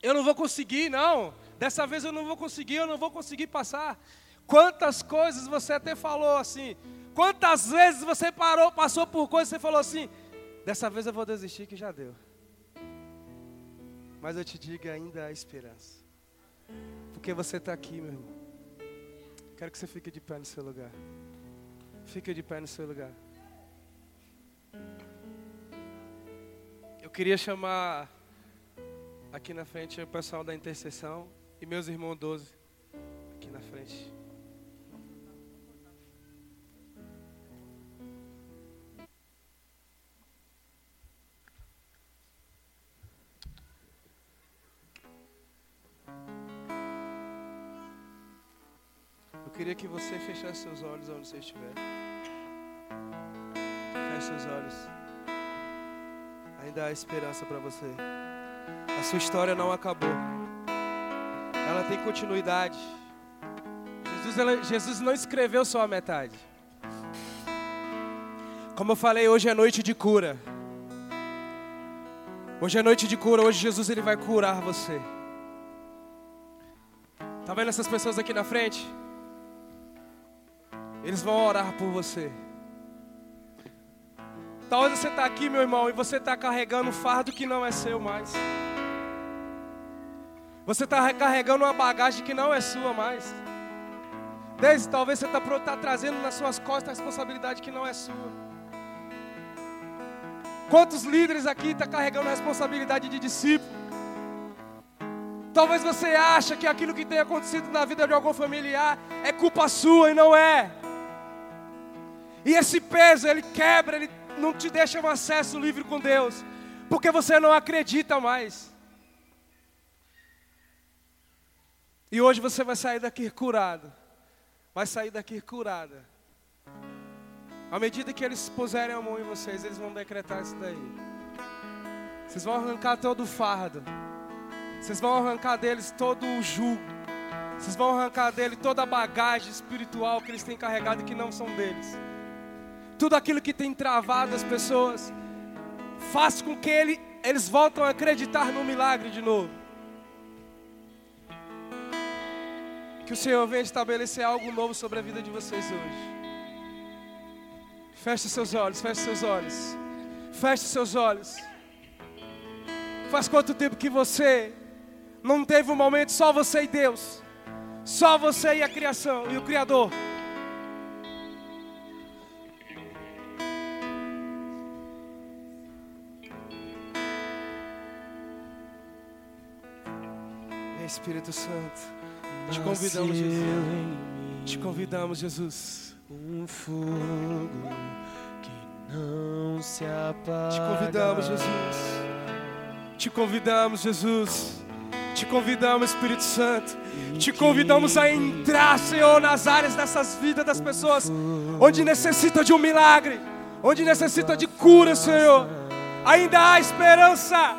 S2: eu não vou conseguir, não. Dessa vez eu não vou conseguir, eu não vou conseguir passar. Quantas coisas você até falou assim? Quantas vezes você parou, passou por coisas e você falou assim: dessa vez eu vou desistir que já deu. Mas eu te digo, ainda há esperança. Porque você está aqui, meu irmão. Quero que você fique de pé no seu lugar. Fique de pé no seu lugar. Eu queria chamar aqui na frente o pessoal da intercessão e meus irmãos 12 aqui na frente. Queria que você fechasse seus olhos onde você estiver. Feche seus olhos. Ainda há esperança para você. A sua história não acabou. Ela tem continuidade. Jesus, ela- Jesus não escreveu só a metade. Como eu falei, hoje é noite de cura. Hoje é noite de cura. Hoje Jesus ele vai curar você. Tá vendo essas pessoas aqui na frente? Eles vão orar por você. Talvez você está aqui, meu irmão, e você está carregando um fardo que não é seu mais. Você está carregando uma bagagem que não é sua mais. Desde talvez você está tá trazendo nas suas costas a responsabilidade que não é sua. Quantos líderes aqui estão carregando a responsabilidade de discípulo? Talvez você acha que aquilo que tem acontecido na vida de algum familiar é culpa sua e não é. E esse peso, ele quebra, ele não te deixa um acesso livre com Deus, porque você não acredita mais. E hoje você vai sair daqui curado. Vai sair daqui curada. À medida que eles puserem a mão em vocês, eles vão decretar isso daí. Vocês vão arrancar todo o fardo. Vocês vão arrancar deles todo o jugo. Vocês vão arrancar dele toda a bagagem espiritual que eles têm carregado e que não são deles. Tudo aquilo que tem travado as pessoas. Faz com que ele, eles voltem a acreditar no milagre de novo. Que o Senhor venha estabelecer algo novo sobre a vida de vocês hoje. Feche seus olhos, feche seus olhos. Feche seus olhos. Faz quanto tempo que você não teve um momento só você e Deus? Só você e a criação e o Criador. Espírito Santo, te convidamos, Jesus. Te convidamos, Jesus.
S3: Um fogo que não se apaga.
S2: Te convidamos, Jesus. Te convidamos, Jesus. Te convidamos, Espírito Santo. Te convidamos a entrar, Senhor, nas áreas dessas vidas das pessoas onde necessita de um milagre, onde necessita de cura, Senhor. Ainda há esperança.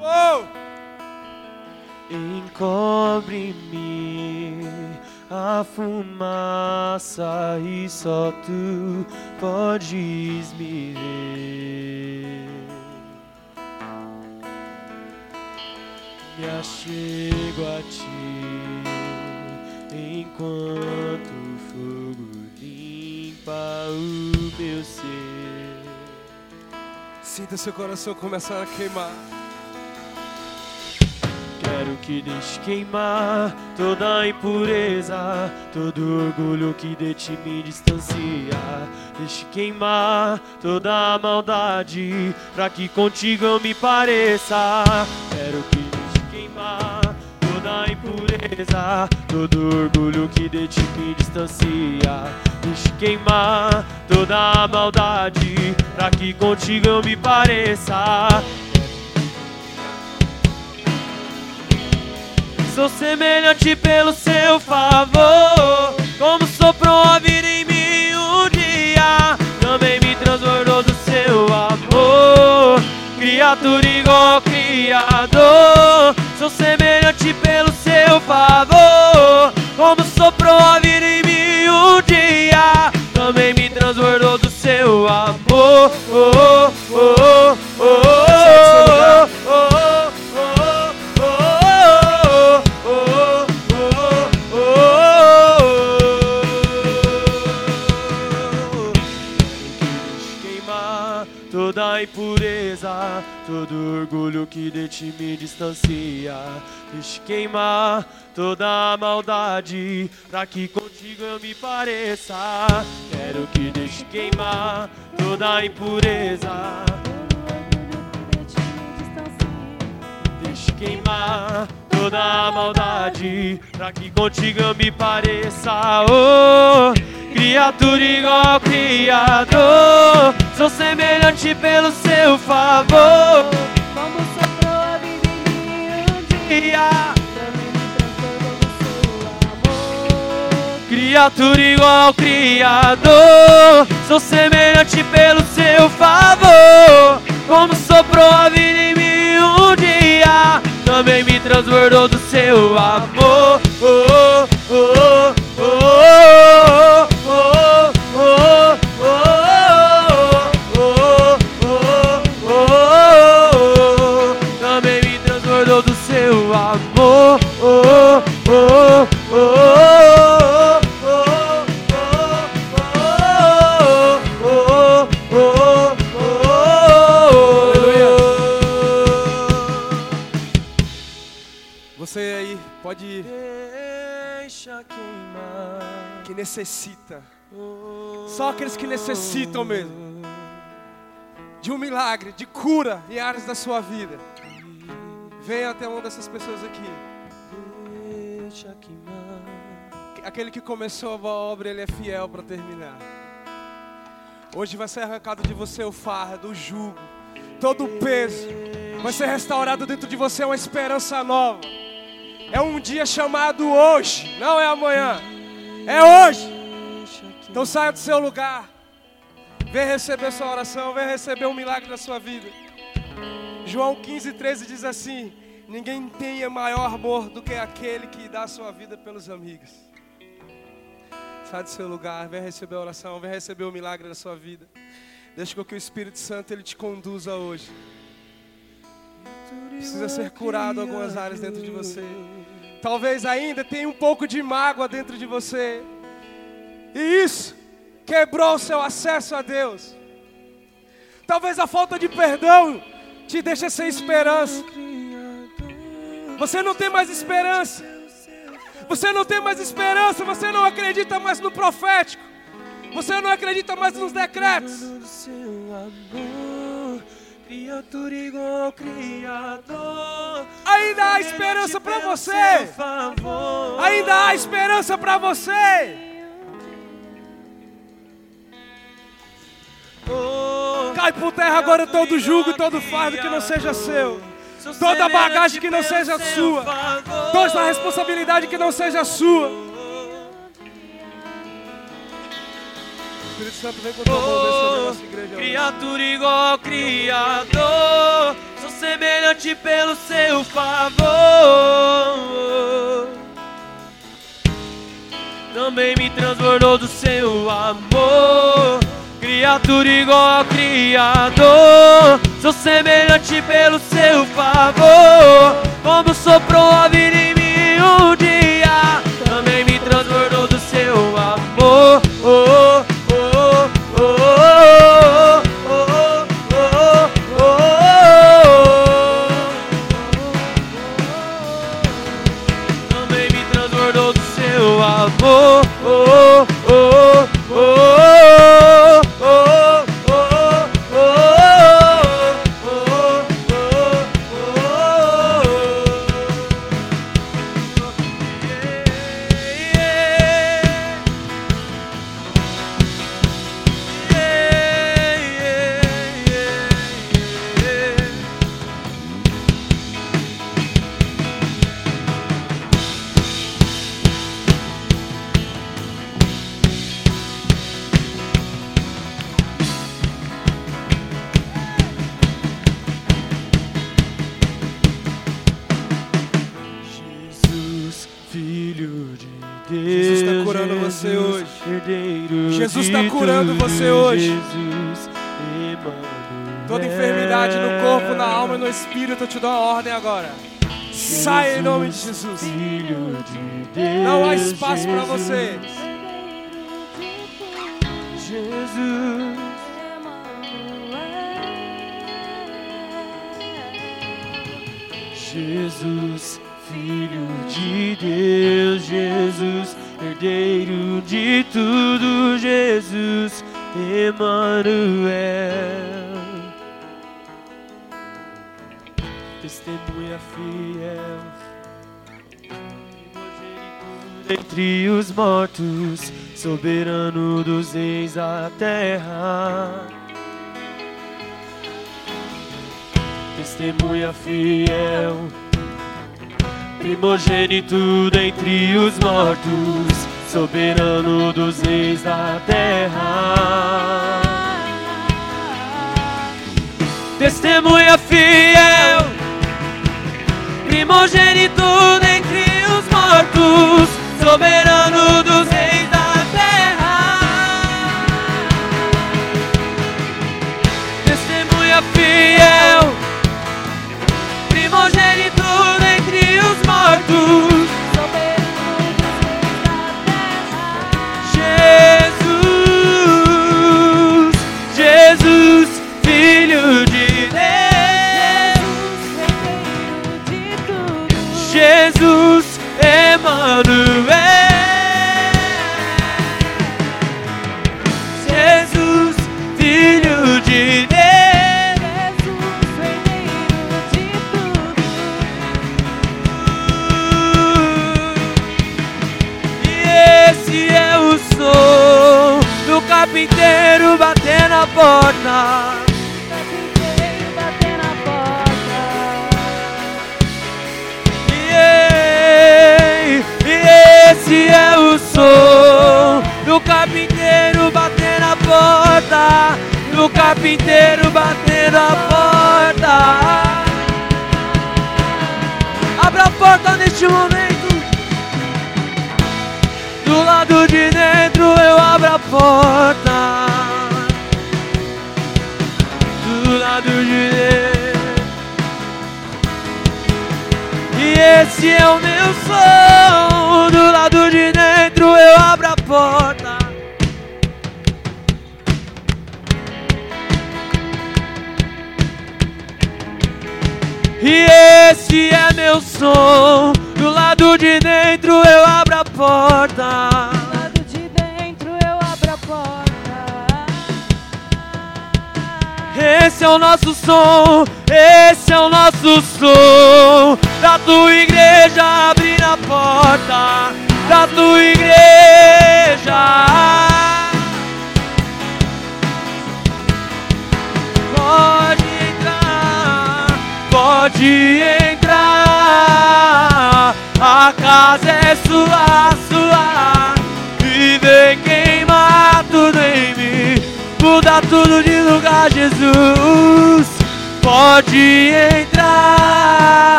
S2: Oh!
S3: Encobre-me a fumaça e só tu podes me ver. Me achego a ti enquanto o fogo limpa o meu ser.
S2: Sinta seu coração começar a queimar.
S3: Quero que deixe queimar toda impureza, todo orgulho que de ti me distancia. Deixe queimar toda maldade, pra que contigo eu me pareça. Quero que deixe queimar toda impureza, todo orgulho que de ti me distancia. Deixe queimar toda maldade, pra que contigo eu me pareça. Sou semelhante pelo seu favor, como soprou a vida em mim um dia, também me transbordou do seu amor. Criatura igual ao Criador, sou semelhante pelo seu favor, como soprou a vida em mim um dia, também me transbordou do seu amor. Oh, oh, oh, orgulho que de ti me distancia. Deixe queimar toda a maldade, pra que contigo eu me pareça. Quero que deixe queimar toda a impureza. Deixe queimar toda a maldade, pra que contigo eu me pareça. Oh, criatura igual ao Criador, sou semelhante pelo seu favor.
S4: Amor.
S3: Criatura igual ao Criador, sou semelhante pelo seu favor. Como soprou a vida em mim um dia, também me transbordou do seu amor. Oh, oh,
S2: necessita. Só aqueles que necessitam mesmo de um milagre, de cura em áreas da sua vida. Venha até uma dessas pessoas aqui.
S3: Deixa queimar.
S2: Aquele que começou a obra, ele é fiel para terminar. Hoje vai ser arrancado de você o fardo, o jugo, todo o peso. Vai ser restaurado dentro de você uma esperança nova. É um dia chamado hoje, não é amanhã. É hoje. Então saia do seu lugar. Vem receber sua oração, vem receber um milagre na sua vida. João 15, 13 diz assim: Ninguém tenha maior amor do que aquele que dá sua vida pelos amigos. Sai do seu lugar, vem receber a oração, vem receber o milagre da sua vida. Deixa que o Espírito Santo ele te conduza hoje. Precisa ser curado algumas áreas dentro de você. Talvez ainda tenha um pouco de mágoa dentro de você. E isso quebrou o seu acesso a Deus. Talvez a falta de perdão te deixe sem esperança. Você não tem mais esperança. Você não tem mais esperança. Você não acredita mais no profético. Você não acredita mais nos decretos.
S3: Amor, Criatura igual ao Criador.
S2: Ainda há esperança para você. Ainda há esperança para você.
S3: Oh,
S2: Cai por terra agora todo jugo, todo fardo que não seja seu. Toda bagagem que não seja sua. Toda responsabilidade que não seja sua. Espírito Santo, vem com igreja. hoje.
S3: Criatura igual ao Criador, sou semelhante pelo seu favor. Também me transbordou do seu amor. Criatura igual ao Criador, sou semelhante pelo seu favor. Como soprou a vida em mim um dia,
S2: Sai em nome de Jesus. Não há espaço para você.
S3: Entre os mortos, soberano dos reis da terra. testemunha fiel, primogênito dentre os mortos, soberano dos reis da terra. Testemunha fiel, primogênito dentre os mortos, soberano dos reis da terra. Testemunha fiel, primogênito dentre os mortos,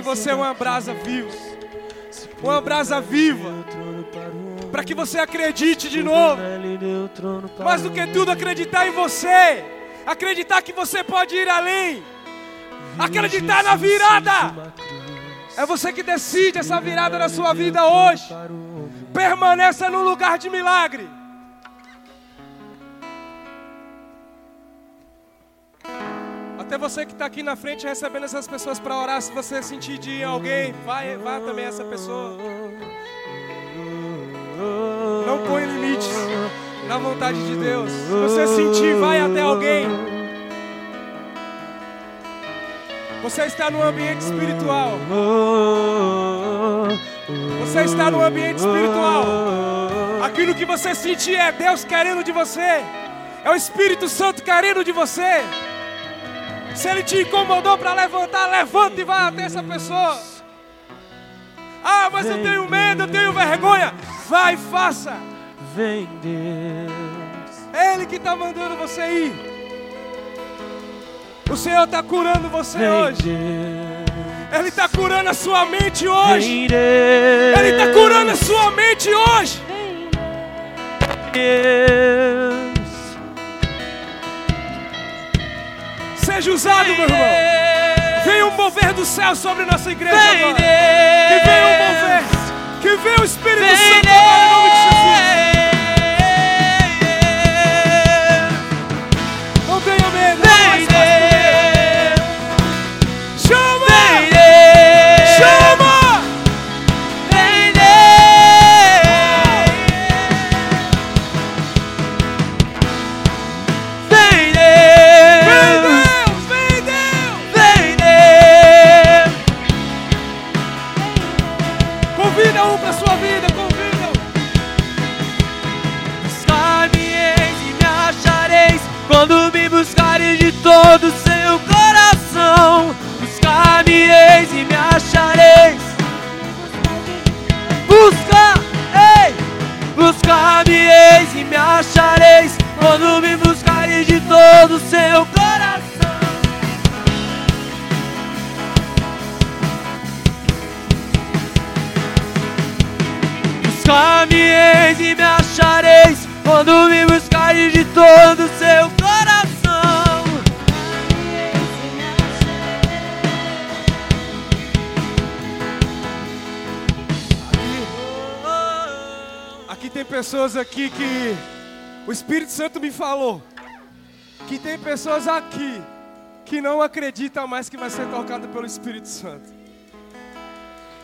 S3: de
S2: você uma brasa viva. Uma brasa viva. Para que você acredite de novo. Mais do que tudo, acreditar em você. Acreditar que você pode ir além. Acreditar na virada. É você que decide essa virada na sua vida hoje. Permaneça no lugar de milagre. Até você que está aqui na frente recebendo essas pessoas para orar, se você sentir de alguém, vai, vá também essa pessoa. Não põe limites na vontade de Deus. Se você sentir, vai até alguém. Você está no ambiente espiritual. Você está no ambiente espiritual. Aquilo que você sentir é Deus querendo de você. É o Espírito Santo querendo de você. Se ele te incomodou para levantar, levanta e vai até essa pessoa. Ah, mas eu tenho medo, eu tenho vergonha. Vai, faça.
S3: Vem, Deus.
S2: É Ele que está mandando você ir. O Senhor está curando você
S3: Vem,
S2: hoje.
S3: Deus.
S2: Ele está curando a sua mente hoje.
S3: Vem.
S2: Ele está curando a sua mente hoje.
S3: Deus.
S2: Seja usado, meu irmão. Venha um mover do céu sobre nossa igreja agora. Que venha um mover. Que venha o Espírito Santo agora em nome de Jesus.
S3: Achareis. Busca, ei! Buscar-me-eis e me achareis quando me buscares de todo o seu coração. Buscar-me-eis e me achareis quando me buscares de todo o seu coração.
S2: Aqui tem pessoas aqui que o Espírito Santo me falou que tem pessoas aqui que não acreditam mais que vai ser tocado pelo Espírito Santo.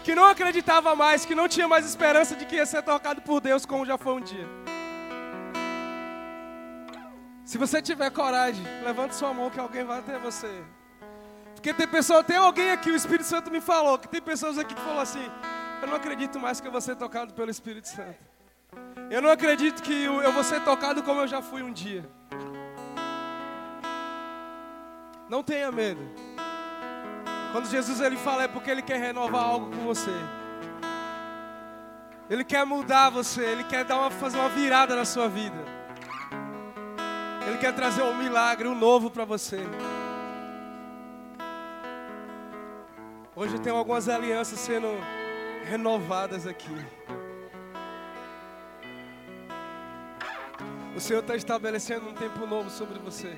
S2: Que não acreditava mais, que não tinha mais esperança de que ia ser tocado por Deus como já foi um dia. Se você tiver coragem, levante sua mão que alguém vai até você. Porque tem pessoa, tem alguém aqui, o Espírito Santo me falou, que tem pessoas aqui que falou assim: Eu não acredito mais que eu vou ser tocado pelo Espírito Santo. Eu não acredito que eu vou ser tocado como eu já fui um dia. Não tenha medo. Quando Jesus ele fala é porque ele quer renovar algo com você. Ele quer mudar você, ele quer dar uma, fazer uma virada na sua vida. Ele quer trazer um milagre, um novo para você. Hoje tem algumas alianças sendo renovadas aqui. O Senhor está estabelecendo um tempo novo sobre você.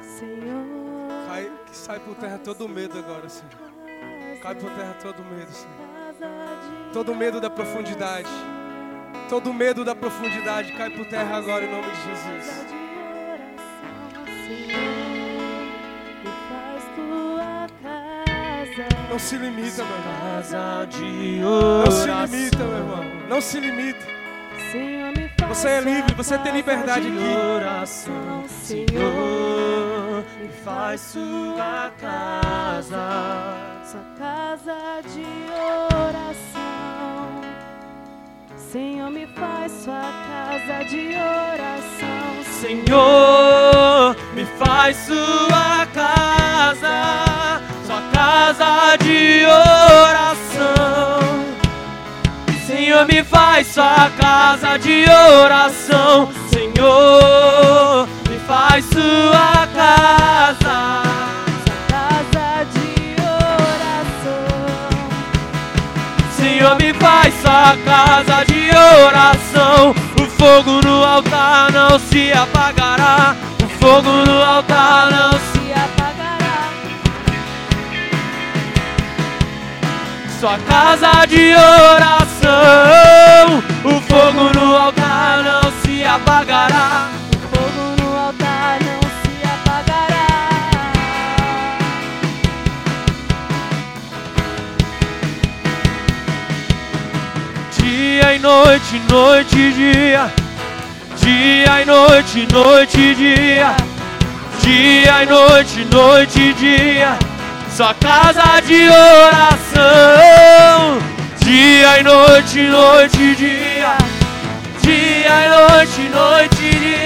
S4: Senhor,
S2: Cai, que sai por terra todo medo agora, Senhor. Cai por terra todo medo, Senhor. Todo medo da profundidade. Todo medo da profundidade cai por terra agora em nome de Jesus. Não se limita, meu irmão. Não se limita, meu irmão. Não se limita.
S4: Você é livre, você tem liberdade
S3: de
S4: aqui.
S3: Senhor, me faz sua casa.
S4: Sua casa de oração. Senhor, me faz sua casa de oração.
S3: Senhor, me faz sua casa, casa de oração. Senhor, me faz sua casa de oração. Senhor, me faz sua casa.
S4: Casa de oração.
S3: Senhor, me faz sua casa de oração. O fogo no altar não se apagará. O fogo no altar não se Sua casa de oração. O fogo no altar não se apagará.
S4: Fogo no altar não se apagará.
S3: Dia e noite, noite e dia. Dia e noite, noite e dia. Dia e noite, noite e dia. Sua casa de oração. Dia e noite, noite e dia. Dia e noite, noite e dia.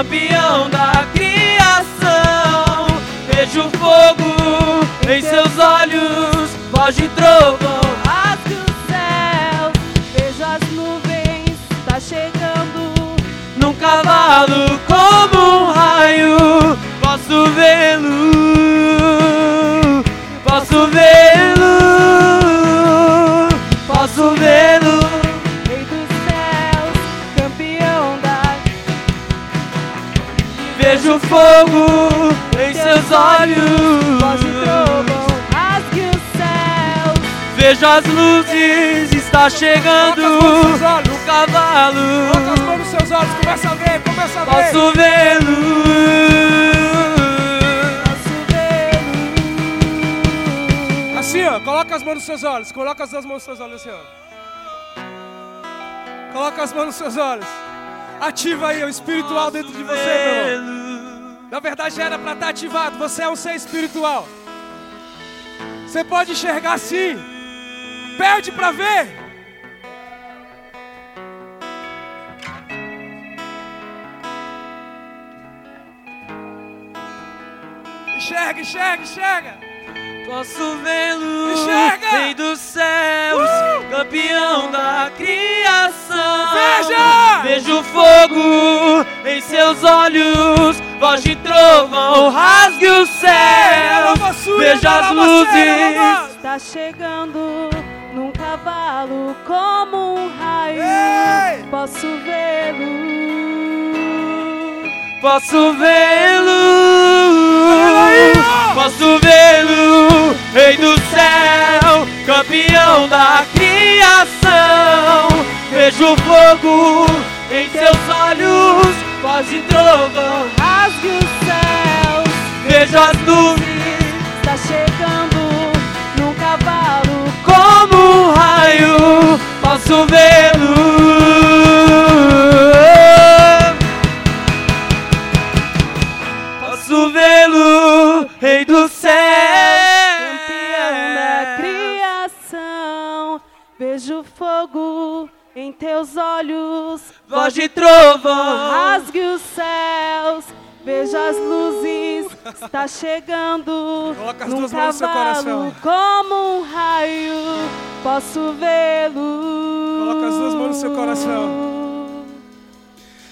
S3: Campeão da criação. Vejo fogo em seus olhos, voz de trovão.
S4: Rasgue os céus, vejo as nuvens, tá chegando.
S3: num cavalo como um raio. Posso vê-lo, fogo em seus olhos.
S4: trovão. Rasgue os céus,
S3: Vejo as luzes, está chegando
S2: as
S3: no cavalo.
S2: Coloca as mãos nos seus olhos, começa a ver, começa a ver.
S3: Posso vê-lo.
S4: posso vê-lo.
S2: Assim, ó, coloca as mãos nos seus olhos, coloca as duas mãos nos seus olhos assim, ó. Coloca as mãos nos seus olhos. Ativa aí o espiritual dentro de você, meu irmão. Na verdade já era para estar ativado, você é um ser espiritual. Você pode enxergar sim. Perde para ver. Enxerga, enxerga, enxerga.
S3: Posso vê-lo! Rei dos céus, campeão da criação.
S2: Veja!
S3: Vejo fogo em seus olhos, voz de trovão, rasgue os céus. Veja as luzes,
S4: Está chegando num cavalo como um raio.
S2: Ei!
S4: Posso vê-lo.
S3: posso vê-lo, posso vê-lo, Rei do céu, campeão da criação. Vejo fogo em seus olhos, voz de trovão,
S4: Rasgue os céus.
S3: vejo as luzes.
S4: Está chegando num cavalo.
S3: como um raio, posso vê-lo. Posso vê-lo, Rei do céu.
S4: Campeão da criação. Vejo fogo Em teus olhos,
S3: Voz de trovão.
S4: rasgue os céus. Veja as luzes, está chegando.
S2: Coloca as
S4: num
S2: duas mãos no seu coração.
S4: como um raio, posso vê-lo.
S2: Coloca as duas mãos no seu coração.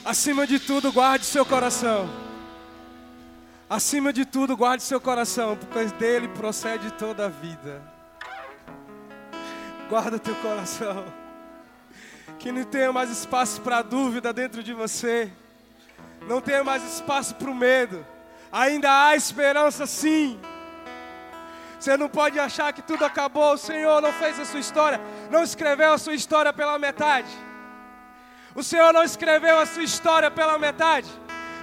S2: Acima de tudo, guarde seu coração. Acima de tudo, guarde seu coração, porque dele procede toda a vida. Guarda teu coração. Que não tenha mais espaço para dúvida dentro de você. Não tenha mais espaço para o medo. Ainda há esperança sim. Você não pode achar que tudo acabou. O Senhor não fez a sua história, não escreveu a sua história pela metade. O Senhor não escreveu a sua história pela metade.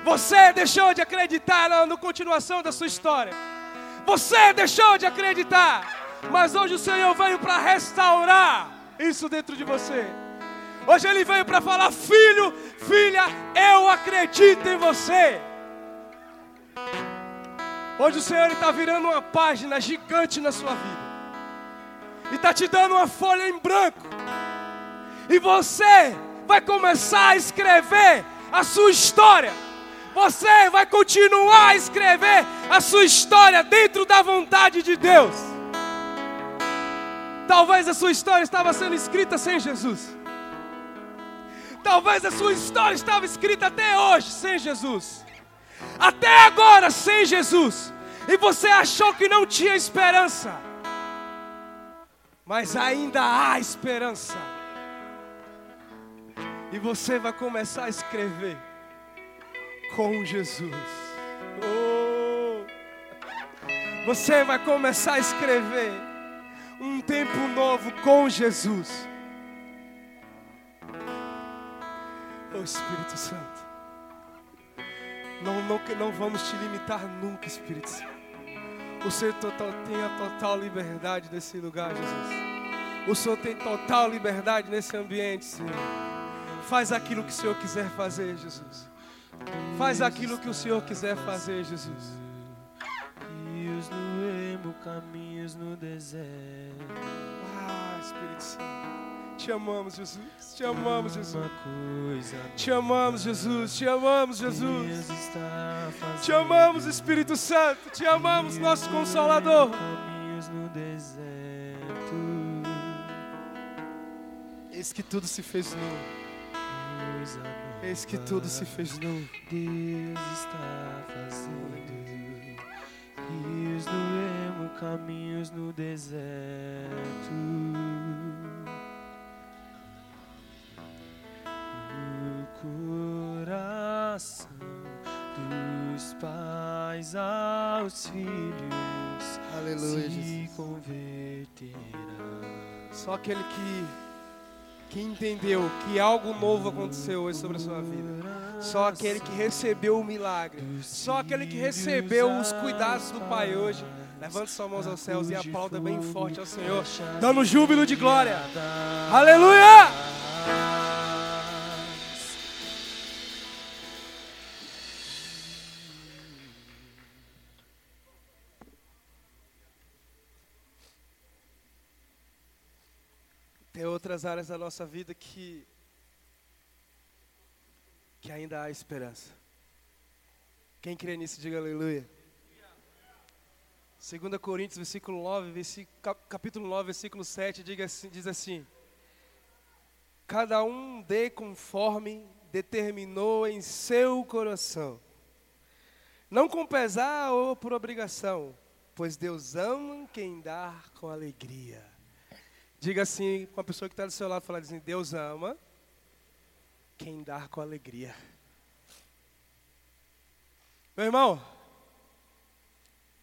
S2: Você deixou de acreditar na, na continuação da sua história. Você deixou de acreditar. Mas hoje o Senhor veio para restaurar isso dentro de você. Hoje Ele veio para falar: Filho, filha, eu acredito em você. Hoje o Senhor está virando uma página gigante na sua vida. E está te dando uma folha em branco. E você vai começar a escrever a sua história. Você vai continuar a escrever a sua história dentro da vontade de Deus. Talvez a sua história estava sendo escrita sem Jesus. Talvez a sua história estava escrita até hoje sem Jesus. Até agora sem Jesus. E você achou que não tinha esperança. Mas ainda há esperança. E você vai começar a escrever com Jesus. Oh. Você vai começar a escrever um tempo novo com Jesus. Oh Espírito Santo. Não, não, não vamos te limitar nunca, Espírito Santo. O Senhor total, tem a total liberdade nesse lugar, Jesus. O Senhor tem total liberdade nesse ambiente, Senhor. Faz aquilo que o Senhor quiser fazer, Jesus. Faz aquilo que o Senhor quiser fazer, Jesus.
S3: Rios no ermo, caminhos no deserto.
S2: Ah, Espírito Santo. Te amamos, Jesus. Te amamos, Jesus. Te amamos, Jesus. Te amamos, Jesus. Te amamos, Espírito Santo. Te amamos, nosso Consolador.
S3: Caminhos no deserto.
S2: Eis que tudo se fez novo. Eis que tudo se fez novo.
S3: Deus está fazendo. Rios no ermo, caminhos no deserto. Aos filhos
S2: Aleluia,
S3: se
S2: Jesus.
S3: converterá.
S2: Só aquele que, que entendeu que algo novo aconteceu hoje sobre a sua vida. Só aquele que recebeu o milagre. Só aquele que recebeu os cuidados do Pai hoje. Levante suas mãos aos céus e aplauda bem forte ao Senhor, dando júbilo de glória. Aleluia! Outras áreas da nossa vida que que ainda há esperança. Quem crê nisso, diga aleluia. 2 Coríntios, versículo 9, versículo, cap- capítulo 9, versículo 7, diga assim, diz assim: Cada um dê conforme determinou em seu coração, não com pesar ou por obrigação, pois Deus ama quem dá com alegria. Diga assim com a pessoa que está do seu lado, fala assim: Deus ama quem dá com alegria. Meu irmão,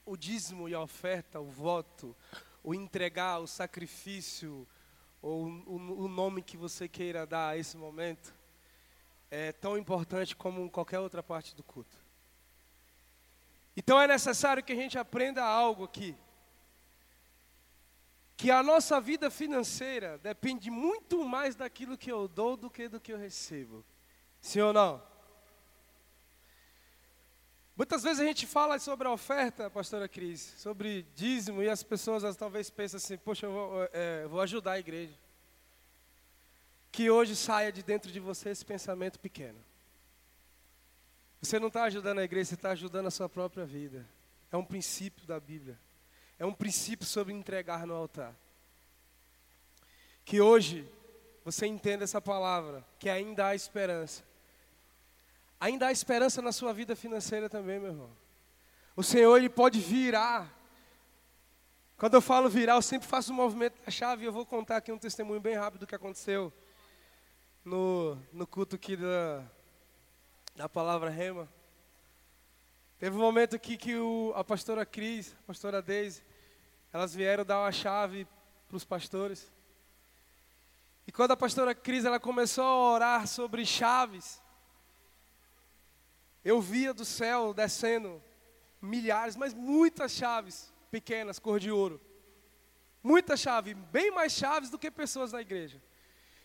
S2: o dízimo e a oferta, o voto, o entregar, o sacrifício, ou o, o nome que você queira dar a esse momento, é tão importante como qualquer outra parte do culto. Então é necessário que a gente aprenda algo aqui. Que a nossa vida financeira depende muito mais daquilo que eu dou do que do que eu recebo. Sim ou não? Muitas vezes a gente fala sobre a oferta, pastora Cris, sobre dízimo, e as pessoas talvez pensam assim, poxa, eu vou, é, vou ajudar a igreja. que hoje saia de dentro de você esse pensamento pequeno. Você não está ajudando a igreja, você está ajudando a sua própria vida. É um princípio da Bíblia. É um princípio sobre entregar no altar. Que hoje você entenda essa palavra, que ainda há esperança. Ainda há esperança na sua vida financeira também, meu irmão. O Senhor, Ele pode virar. Quando eu falo virar, eu sempre faço um movimento da chave eu vou contar aqui um testemunho bem rápido do que aconteceu no, no culto aqui da, da palavra rema. Teve um momento aqui que o, a pastora Cris, a pastora Deise, elas vieram dar uma chave para os pastores. E quando a pastora Cris ela começou a orar sobre chaves, eu via do céu descendo milhares, mas muitas chaves pequenas, cor de ouro. Muita chave, bem mais chaves do que pessoas na igreja.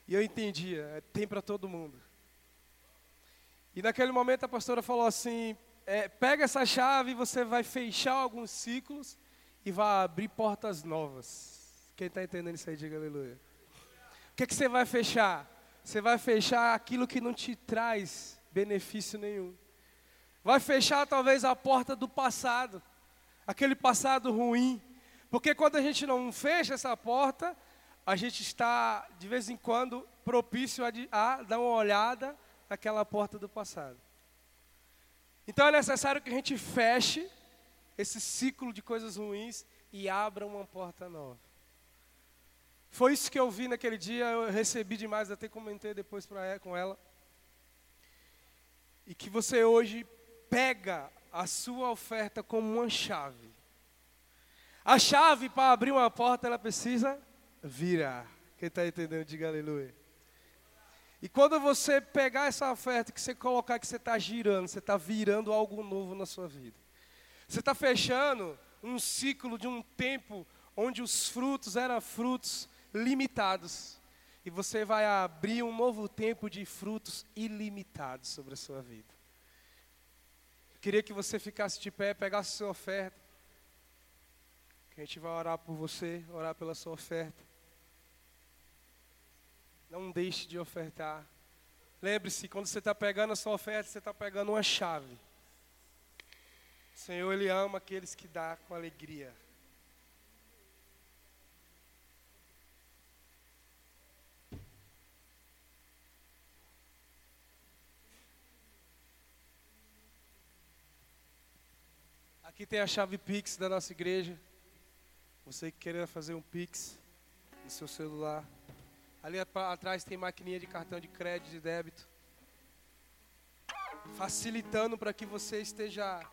S2: E eu entendia, é, tem para todo mundo. E naquele momento a pastora falou assim: é, pega essa chave e você vai fechar alguns ciclos e vai abrir portas novas. Quem está entendendo isso aí, diga aleluia. O que, que você vai fechar? Você vai fechar aquilo que não te traz benefício nenhum. Vai fechar talvez a porta do passado, aquele passado ruim. Porque quando a gente não fecha essa porta, a gente está, de vez em quando, propício a, a dar uma olhada naquela porta do passado. Então é necessário que a gente feche esse ciclo de coisas ruins e abra uma porta nova. Foi isso que eu vi naquele dia, eu recebi demais, até comentei depois pra, com ela. E que você hoje pega a sua oferta como uma chave. A chave para abrir uma porta, ela precisa virar. Quem está entendendo, diga aleluia. E quando você pegar essa oferta, que você colocar, que você está girando, você está virando algo novo na sua vida. Você está fechando um ciclo de um tempo onde os frutos eram frutos limitados. E você vai abrir um novo tempo de frutos ilimitados sobre a sua vida. Eu queria que você ficasse de pé, pegasse sua oferta. Que a gente vai orar por você, orar pela sua oferta. Não deixe de ofertar. Lembre-se, quando você está pegando a sua oferta, você está pegando uma chave. O Senhor, Ele ama aqueles que dá com alegria. Aqui tem a chave Pix da nossa igreja. Você que fazer um Pix no seu celular. Ali atrás tem maquininha de cartão de crédito e débito. Facilitando para que você esteja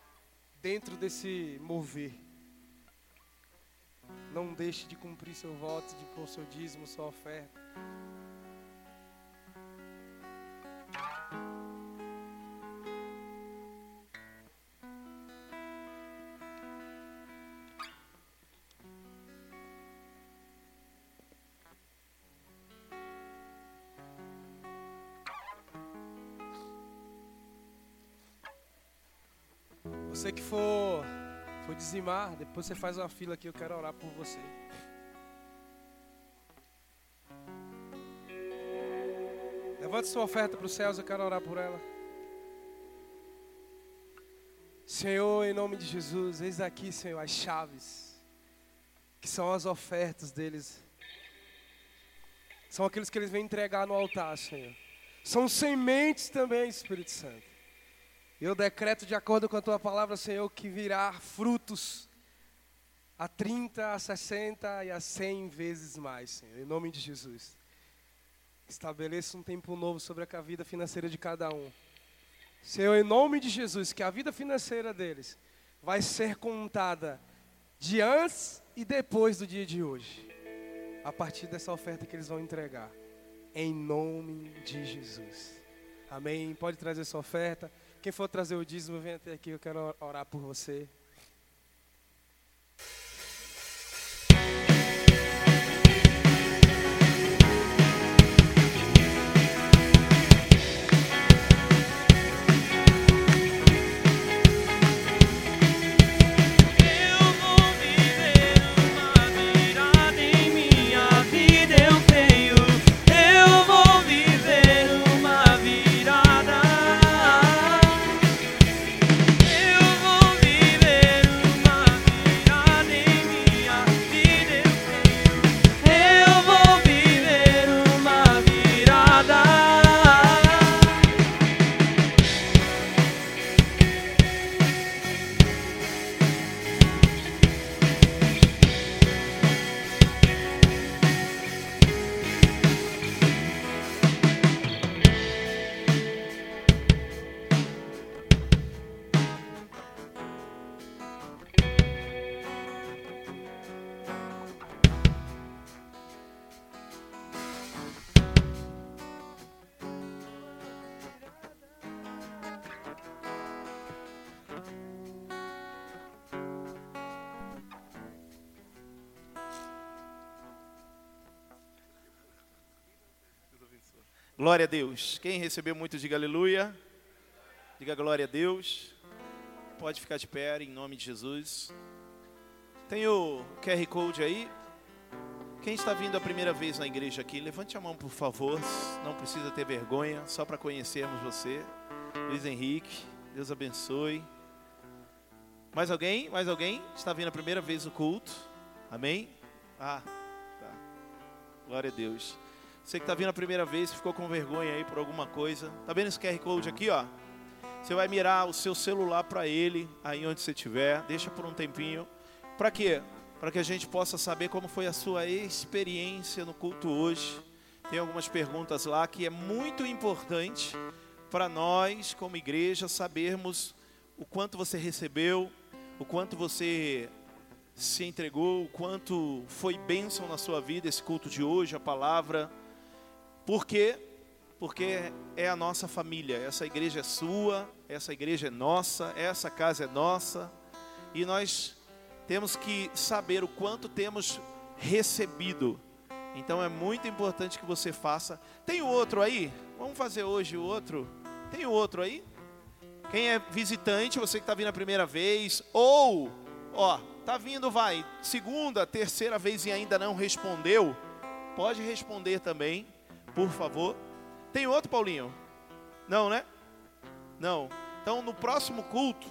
S2: dentro desse mover. Não deixe de cumprir seu voto, de pôr seu dízimo, sua oferta. Você que for, for dizimar, depois você faz uma fila aqui, eu quero orar por você. Levante sua oferta para os céus, eu quero orar por ela. Senhor, em nome de Jesus, eis aqui, Senhor, as chaves, que são as ofertas deles. São aqueles que eles vêm entregar no altar, Senhor. São sementes também, Espírito Santo. Eu decreto de acordo com a tua palavra, Senhor, que virá frutos a 30, a 60 e a 100 vezes mais, Senhor, em nome de Jesus. Estabeleça um tempo novo sobre a vida financeira de cada um. Senhor, em nome de Jesus, que a vida financeira deles vai ser contada de antes e depois do dia de hoje, a partir dessa oferta que eles vão entregar, em nome de Jesus. Amém. Pode trazer sua oferta. Quem for trazer o dízimo, vem até aqui, eu quero orar por você.
S1: Glória a Deus. Quem recebeu muito, diga aleluia. Diga glória a Deus. Pode ficar de pé em nome de Jesus. Tem o QR Code aí. Quem está vindo a primeira vez na igreja aqui, levante a mão, por favor. Não precisa ter vergonha, só para conhecermos você. Luiz Henrique, Deus abençoe. Mais alguém? Mais alguém? Está vindo a primeira vez no culto? Amém? Ah, tá. Glória a Deus. Você que está vindo a primeira vez, ficou com vergonha aí por alguma coisa. Tá vendo esse QR Code aqui, ó? Você vai mirar o seu celular para ele, aí onde você estiver. Deixa por um tempinho. Para quê? Para que a gente possa saber como foi a sua experiência no culto hoje. Tem algumas perguntas lá que é muito importante para nós, como igreja, sabermos o quanto você recebeu, o quanto você se entregou, o quanto foi bênção na sua vida esse culto de hoje, a palavra. Por quê? Porque é a nossa família, essa igreja é sua, essa igreja é nossa, essa casa é nossa, e nós temos que saber o quanto temos recebido. Então é muito importante que você faça. Tem o outro aí? Vamos fazer hoje o outro. Tem o outro aí? Quem é visitante, você que está vindo a primeira vez, ou, ó, tá vindo, vai, segunda, terceira vez e ainda não respondeu, pode responder também, por favor. Tem outro, Paulinho? Não, né? Não. Então, no próximo culto,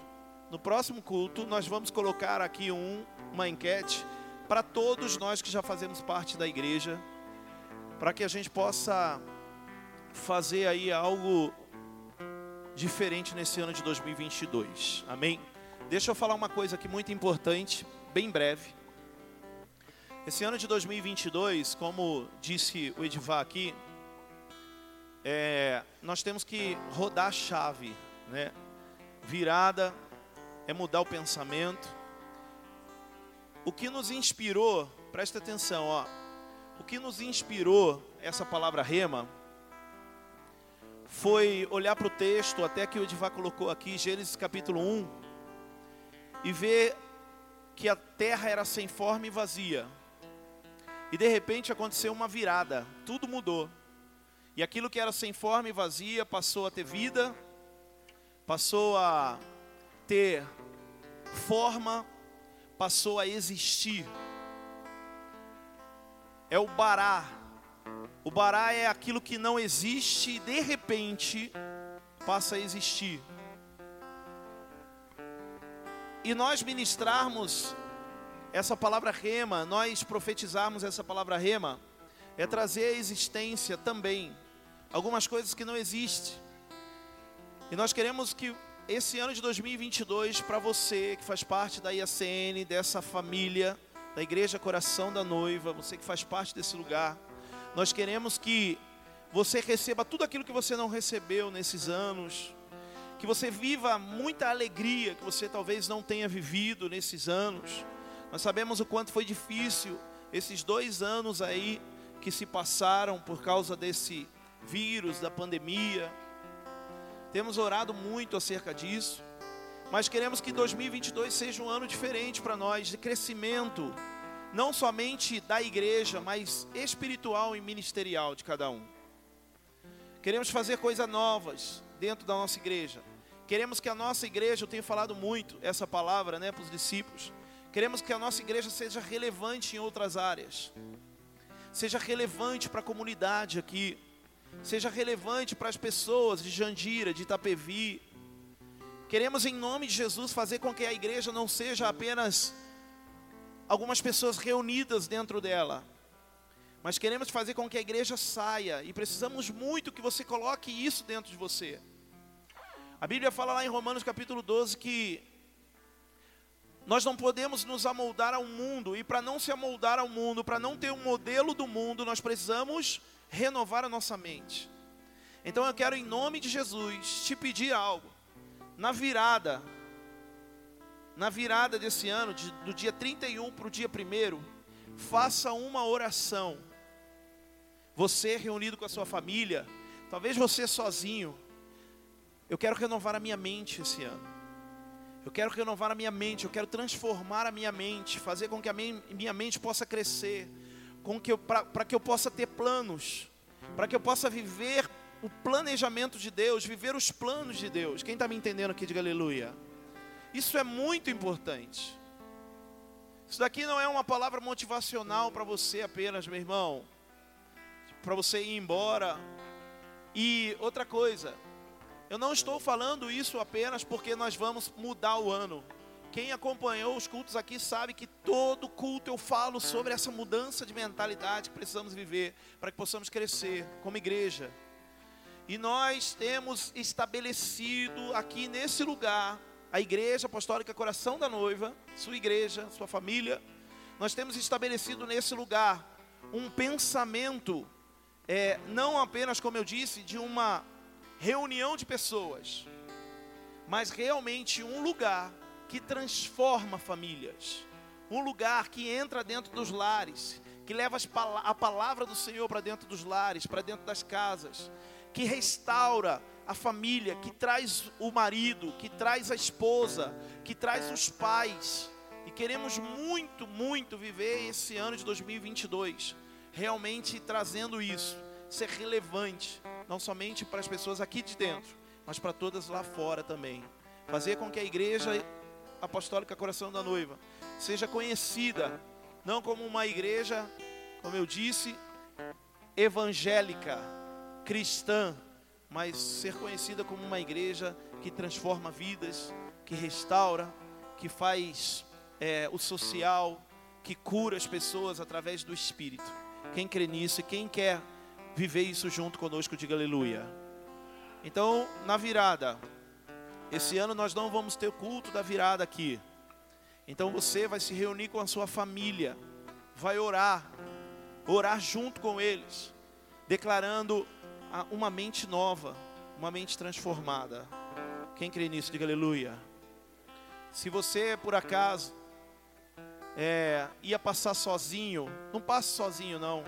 S1: no próximo culto, nós vamos colocar aqui um, uma enquete para todos nós que já fazemos parte da igreja, para que a gente possa fazer aí algo diferente nesse ano de 2022. Amém? Deixa eu falar uma coisa aqui muito importante, bem breve. Esse ano de 2022, como disse o Edivar aqui, é, nós temos que rodar a chave, né? Virada é mudar o pensamento. O que nos inspirou, presta atenção, ó. O que nos inspirou essa palavra rema foi olhar para o texto, até que o Edivá colocou aqui, Gênesis capítulo 1, e ver que a terra era sem forma e vazia. E de repente aconteceu uma virada, tudo mudou. E aquilo que era sem forma e vazia passou a ter vida, passou a ter forma, passou a existir. É o bará, o bará é aquilo que não existe e de repente passa a existir. E nós ministrarmos essa palavra rema, nós profetizarmos essa palavra rema, é trazer à existência também algumas coisas que não existem. E nós queremos que esse ano de 2022, para você que faz parte da IACN, dessa família, da Igreja Coração da Noiva, você que faz parte desse lugar, nós queremos que você receba tudo aquilo que você não recebeu nesses anos, que você viva muita alegria que você talvez não tenha vivido nesses anos. Nós sabemos o quanto foi difícil esses dois anos aí que se passaram por causa desse vírus, da pandemia. Temos orado muito acerca disso, mas queremos que 2022 seja um ano diferente para nós, de crescimento, não somente da igreja, mas espiritual e ministerial de cada um. Queremos fazer coisas novas dentro da nossa igreja. Queremos que a nossa igreja, eu tenho falado muito essa palavra né, para os discípulos, queremos que a nossa igreja seja relevante em outras áreas, seja relevante para a comunidade aqui, seja relevante para as pessoas de Jandira, de Itapevi. Queremos, em nome de Jesus, fazer com que a igreja não seja apenas algumas pessoas reunidas dentro dela. Mas queremos fazer com que a igreja saia e precisamos muito que você coloque isso dentro de você. A Bíblia fala lá em Romanos capítulo 12 que nós não podemos nos amoldar ao mundo, e para não se amoldar ao mundo, para não ter um modelo do mundo, nós precisamos renovar a nossa mente. Então eu quero, em nome de Jesus, te pedir algo. Na virada na virada desse ano, de, do dia 31 para o dia 1, faça uma oração. Você reunido com a sua família, talvez você sozinho. Eu quero renovar a minha mente esse ano. Eu quero renovar a minha mente, eu quero transformar a minha mente, fazer com que a minha mente possa crescer, com que para que eu possa ter planos. para que eu possa viver o planejamento de Deus, viver os planos de Deus. Quem está me entendendo aqui, diga aleluia. Isso é muito importante. Isso daqui não é uma palavra motivacional para você apenas, meu irmão, para você ir embora. E outra coisa, eu não estou falando isso apenas porque nós vamos mudar o ano. Quem acompanhou os cultos aqui sabe que todo culto eu falo sobre essa mudança de mentalidade que precisamos viver para que possamos crescer como igreja. E nós temos estabelecido aqui nesse lugar a Igreja Apostólica Coração da Noiva, sua igreja, sua família. Nós temos estabelecido nesse lugar um pensamento, é, não apenas, como eu disse, de uma reunião de pessoas, mas realmente um lugar que transforma famílias, um lugar que entra dentro dos lares, que leva a palavra do Senhor para dentro dos lares, para dentro das casas, que restaura a família, que traz o marido, que traz a esposa, que traz os pais. E queremos muito, muito viver esse ano de 2022, realmente trazendo isso, ser relevante, não somente para as pessoas aqui de dentro, mas para todas lá fora também. Fazer com que a igreja Apostólica Coração da Noiva seja conhecida não como uma igreja, como eu disse, evangélica, cristã, mas ser conhecida como uma igreja que transforma vidas, que restaura, que faz é, o social, que cura as pessoas através do Espírito. Quem crê nisso e quem quer viver isso junto conosco, diga aleluia. Então, na virada, esse ano nós não vamos ter culto da virada aqui. Então você vai se reunir com a sua família, vai orar, orar junto com eles, declarando uma mente nova, uma mente transformada. Quem crê nisso, diga aleluia. Se você por acaso é, ia passar sozinho, não passe sozinho não.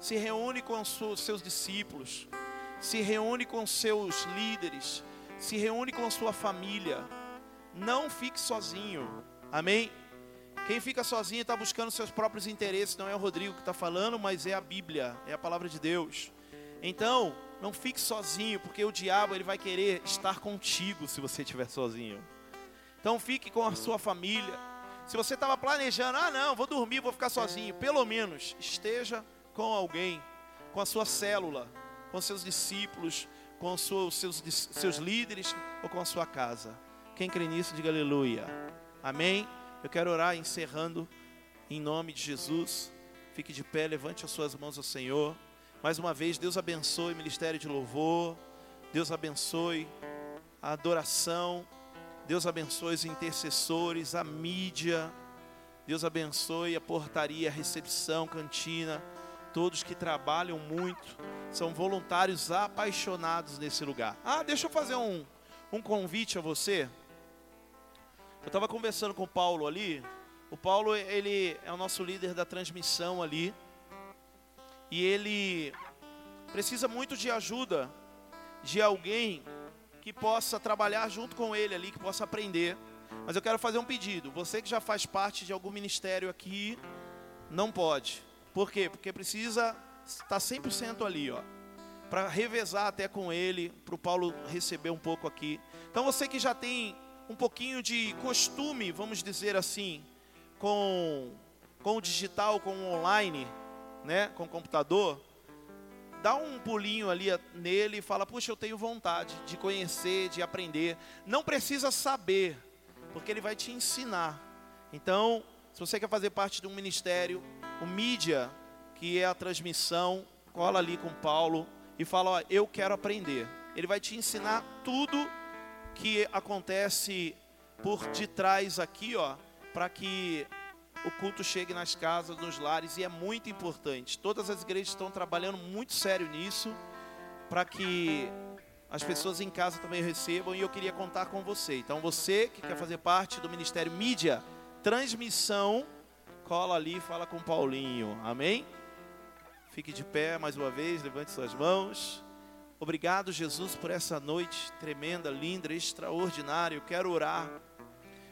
S1: Se reúne com os seus discípulos, se reúne com seus líderes, se reúne com a sua família. Não fique sozinho. Amém? Quem fica sozinho está buscando seus próprios interesses. Não é o Rodrigo que está falando, mas é a Bíblia, é a palavra de Deus. Então, não fique sozinho, porque o diabo ele vai querer estar contigo se você estiver sozinho. Então, fique com a sua família. Se você estava planejando, ah, não, vou dormir, vou ficar sozinho. Pelo menos esteja com alguém, com a sua célula, com seus discípulos, com os seus, seus, líderes ou com a sua casa. Quem crê nisso, diga aleluia. Amém? Eu quero orar encerrando em nome de Jesus. Fique de pé, levante as suas mãos ao Senhor. Mais uma vez, Deus abençoe o ministério de louvor. Deus abençoe a adoração. Deus abençoe os intercessores, a mídia. Deus abençoe a portaria, a recepção, cantina todos que trabalham muito, são voluntários apaixonados nesse lugar. Ah, deixa eu fazer um, um convite a você. Eu estava conversando com o Paulo ali. O Paulo, ele é o nosso líder da transmissão ali. E ele precisa muito de ajuda de alguém que possa trabalhar junto com ele ali, que possa aprender. Mas eu quero fazer um pedido. Você que já faz parte de algum ministério aqui, não pode. Por quê? Porque precisa estar 100% ali, ó. Para revezar até com ele, para o Paulo receber um pouco aqui. Então você que já tem um pouquinho de costume, vamos dizer assim, com, com o digital, com o online, né, com o computador, dá um pulinho ali nele e fala: Puxa, eu tenho vontade de conhecer, de aprender. Não precisa saber, porque ele vai te ensinar. Então, se você quer fazer parte de um ministério, o mídia, que é a transmissão, cola ali com Paulo e fala: ó, eu quero aprender. Ele vai te ensinar tudo que acontece por detrás aqui, ó, para que o culto chegue nas casas, nos lares e é muito importante. Todas as igrejas estão trabalhando muito sério nisso para que as pessoas em casa também recebam e eu queria contar com você. Então você que quer fazer parte do ministério mídia, transmissão cola ali e fala com Paulinho. Amém? Fique de pé mais uma vez, levante suas mãos. Obrigado, Jesus, por essa noite tremenda, linda, extraordinária. Eu quero orar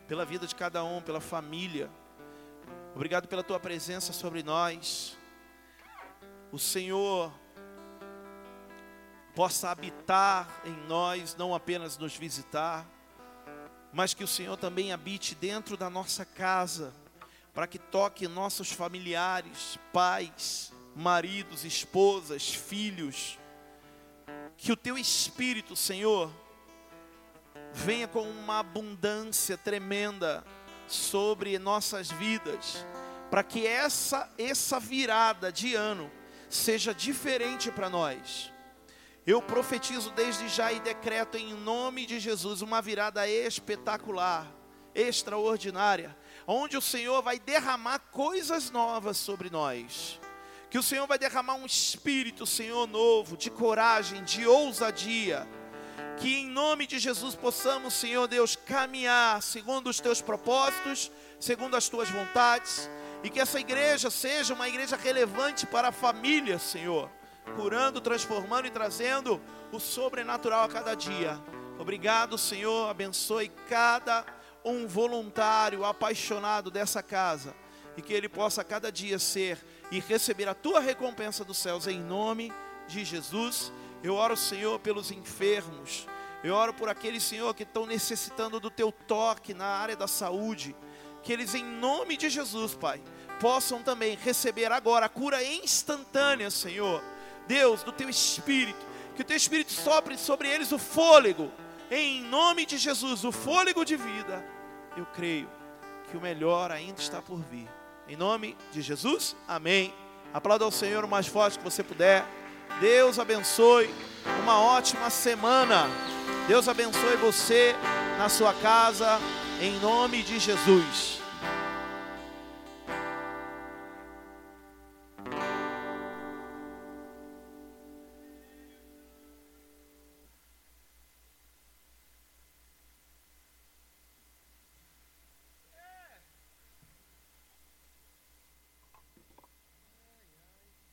S1: pela vida de cada um, pela família. Obrigado pela tua presença sobre nós. O Senhor possa habitar em nós, não apenas nos visitar, mas que o Senhor também habite dentro da nossa casa, para que toque nossos familiares, pais, maridos, esposas, filhos. Que o teu espírito, Senhor, venha com uma abundância tremenda sobre nossas vidas, para que essa essa virada de ano seja diferente para nós. Eu profetizo desde já e decreto em nome de Jesus uma virada espetacular, extraordinária, onde o Senhor vai derramar coisas novas sobre nós. Que o Senhor vai derramar um espírito, Senhor, novo, de coragem, de ousadia. Que em nome de Jesus possamos, Senhor Deus, caminhar segundo os teus propósitos, segundo as tuas vontades, e que essa igreja seja uma igreja relevante para a família, Senhor, curando, transformando e trazendo o sobrenatural a cada dia. Obrigado, Senhor, abençoe cada um voluntário apaixonado dessa casa e que ele possa cada dia ser e receber a tua recompensa dos céus em nome de Jesus. Eu oro, Senhor, pelos enfermos. Eu oro por aqueles, Senhor, que estão necessitando do teu toque na área da saúde. Que eles, em nome de Jesus, Pai, possam também receber agora a cura instantânea, Senhor. Deus, do teu espírito. Que o teu espírito sopre sobre eles o fôlego. Em nome de Jesus, o fôlego de vida. Eu creio que o melhor ainda está por vir. Em nome de Jesus, amém. Aplauda ao Senhor o mais forte que você puder. Deus abençoe. Uma ótima semana. Deus abençoe você na sua casa. Em nome de Jesus.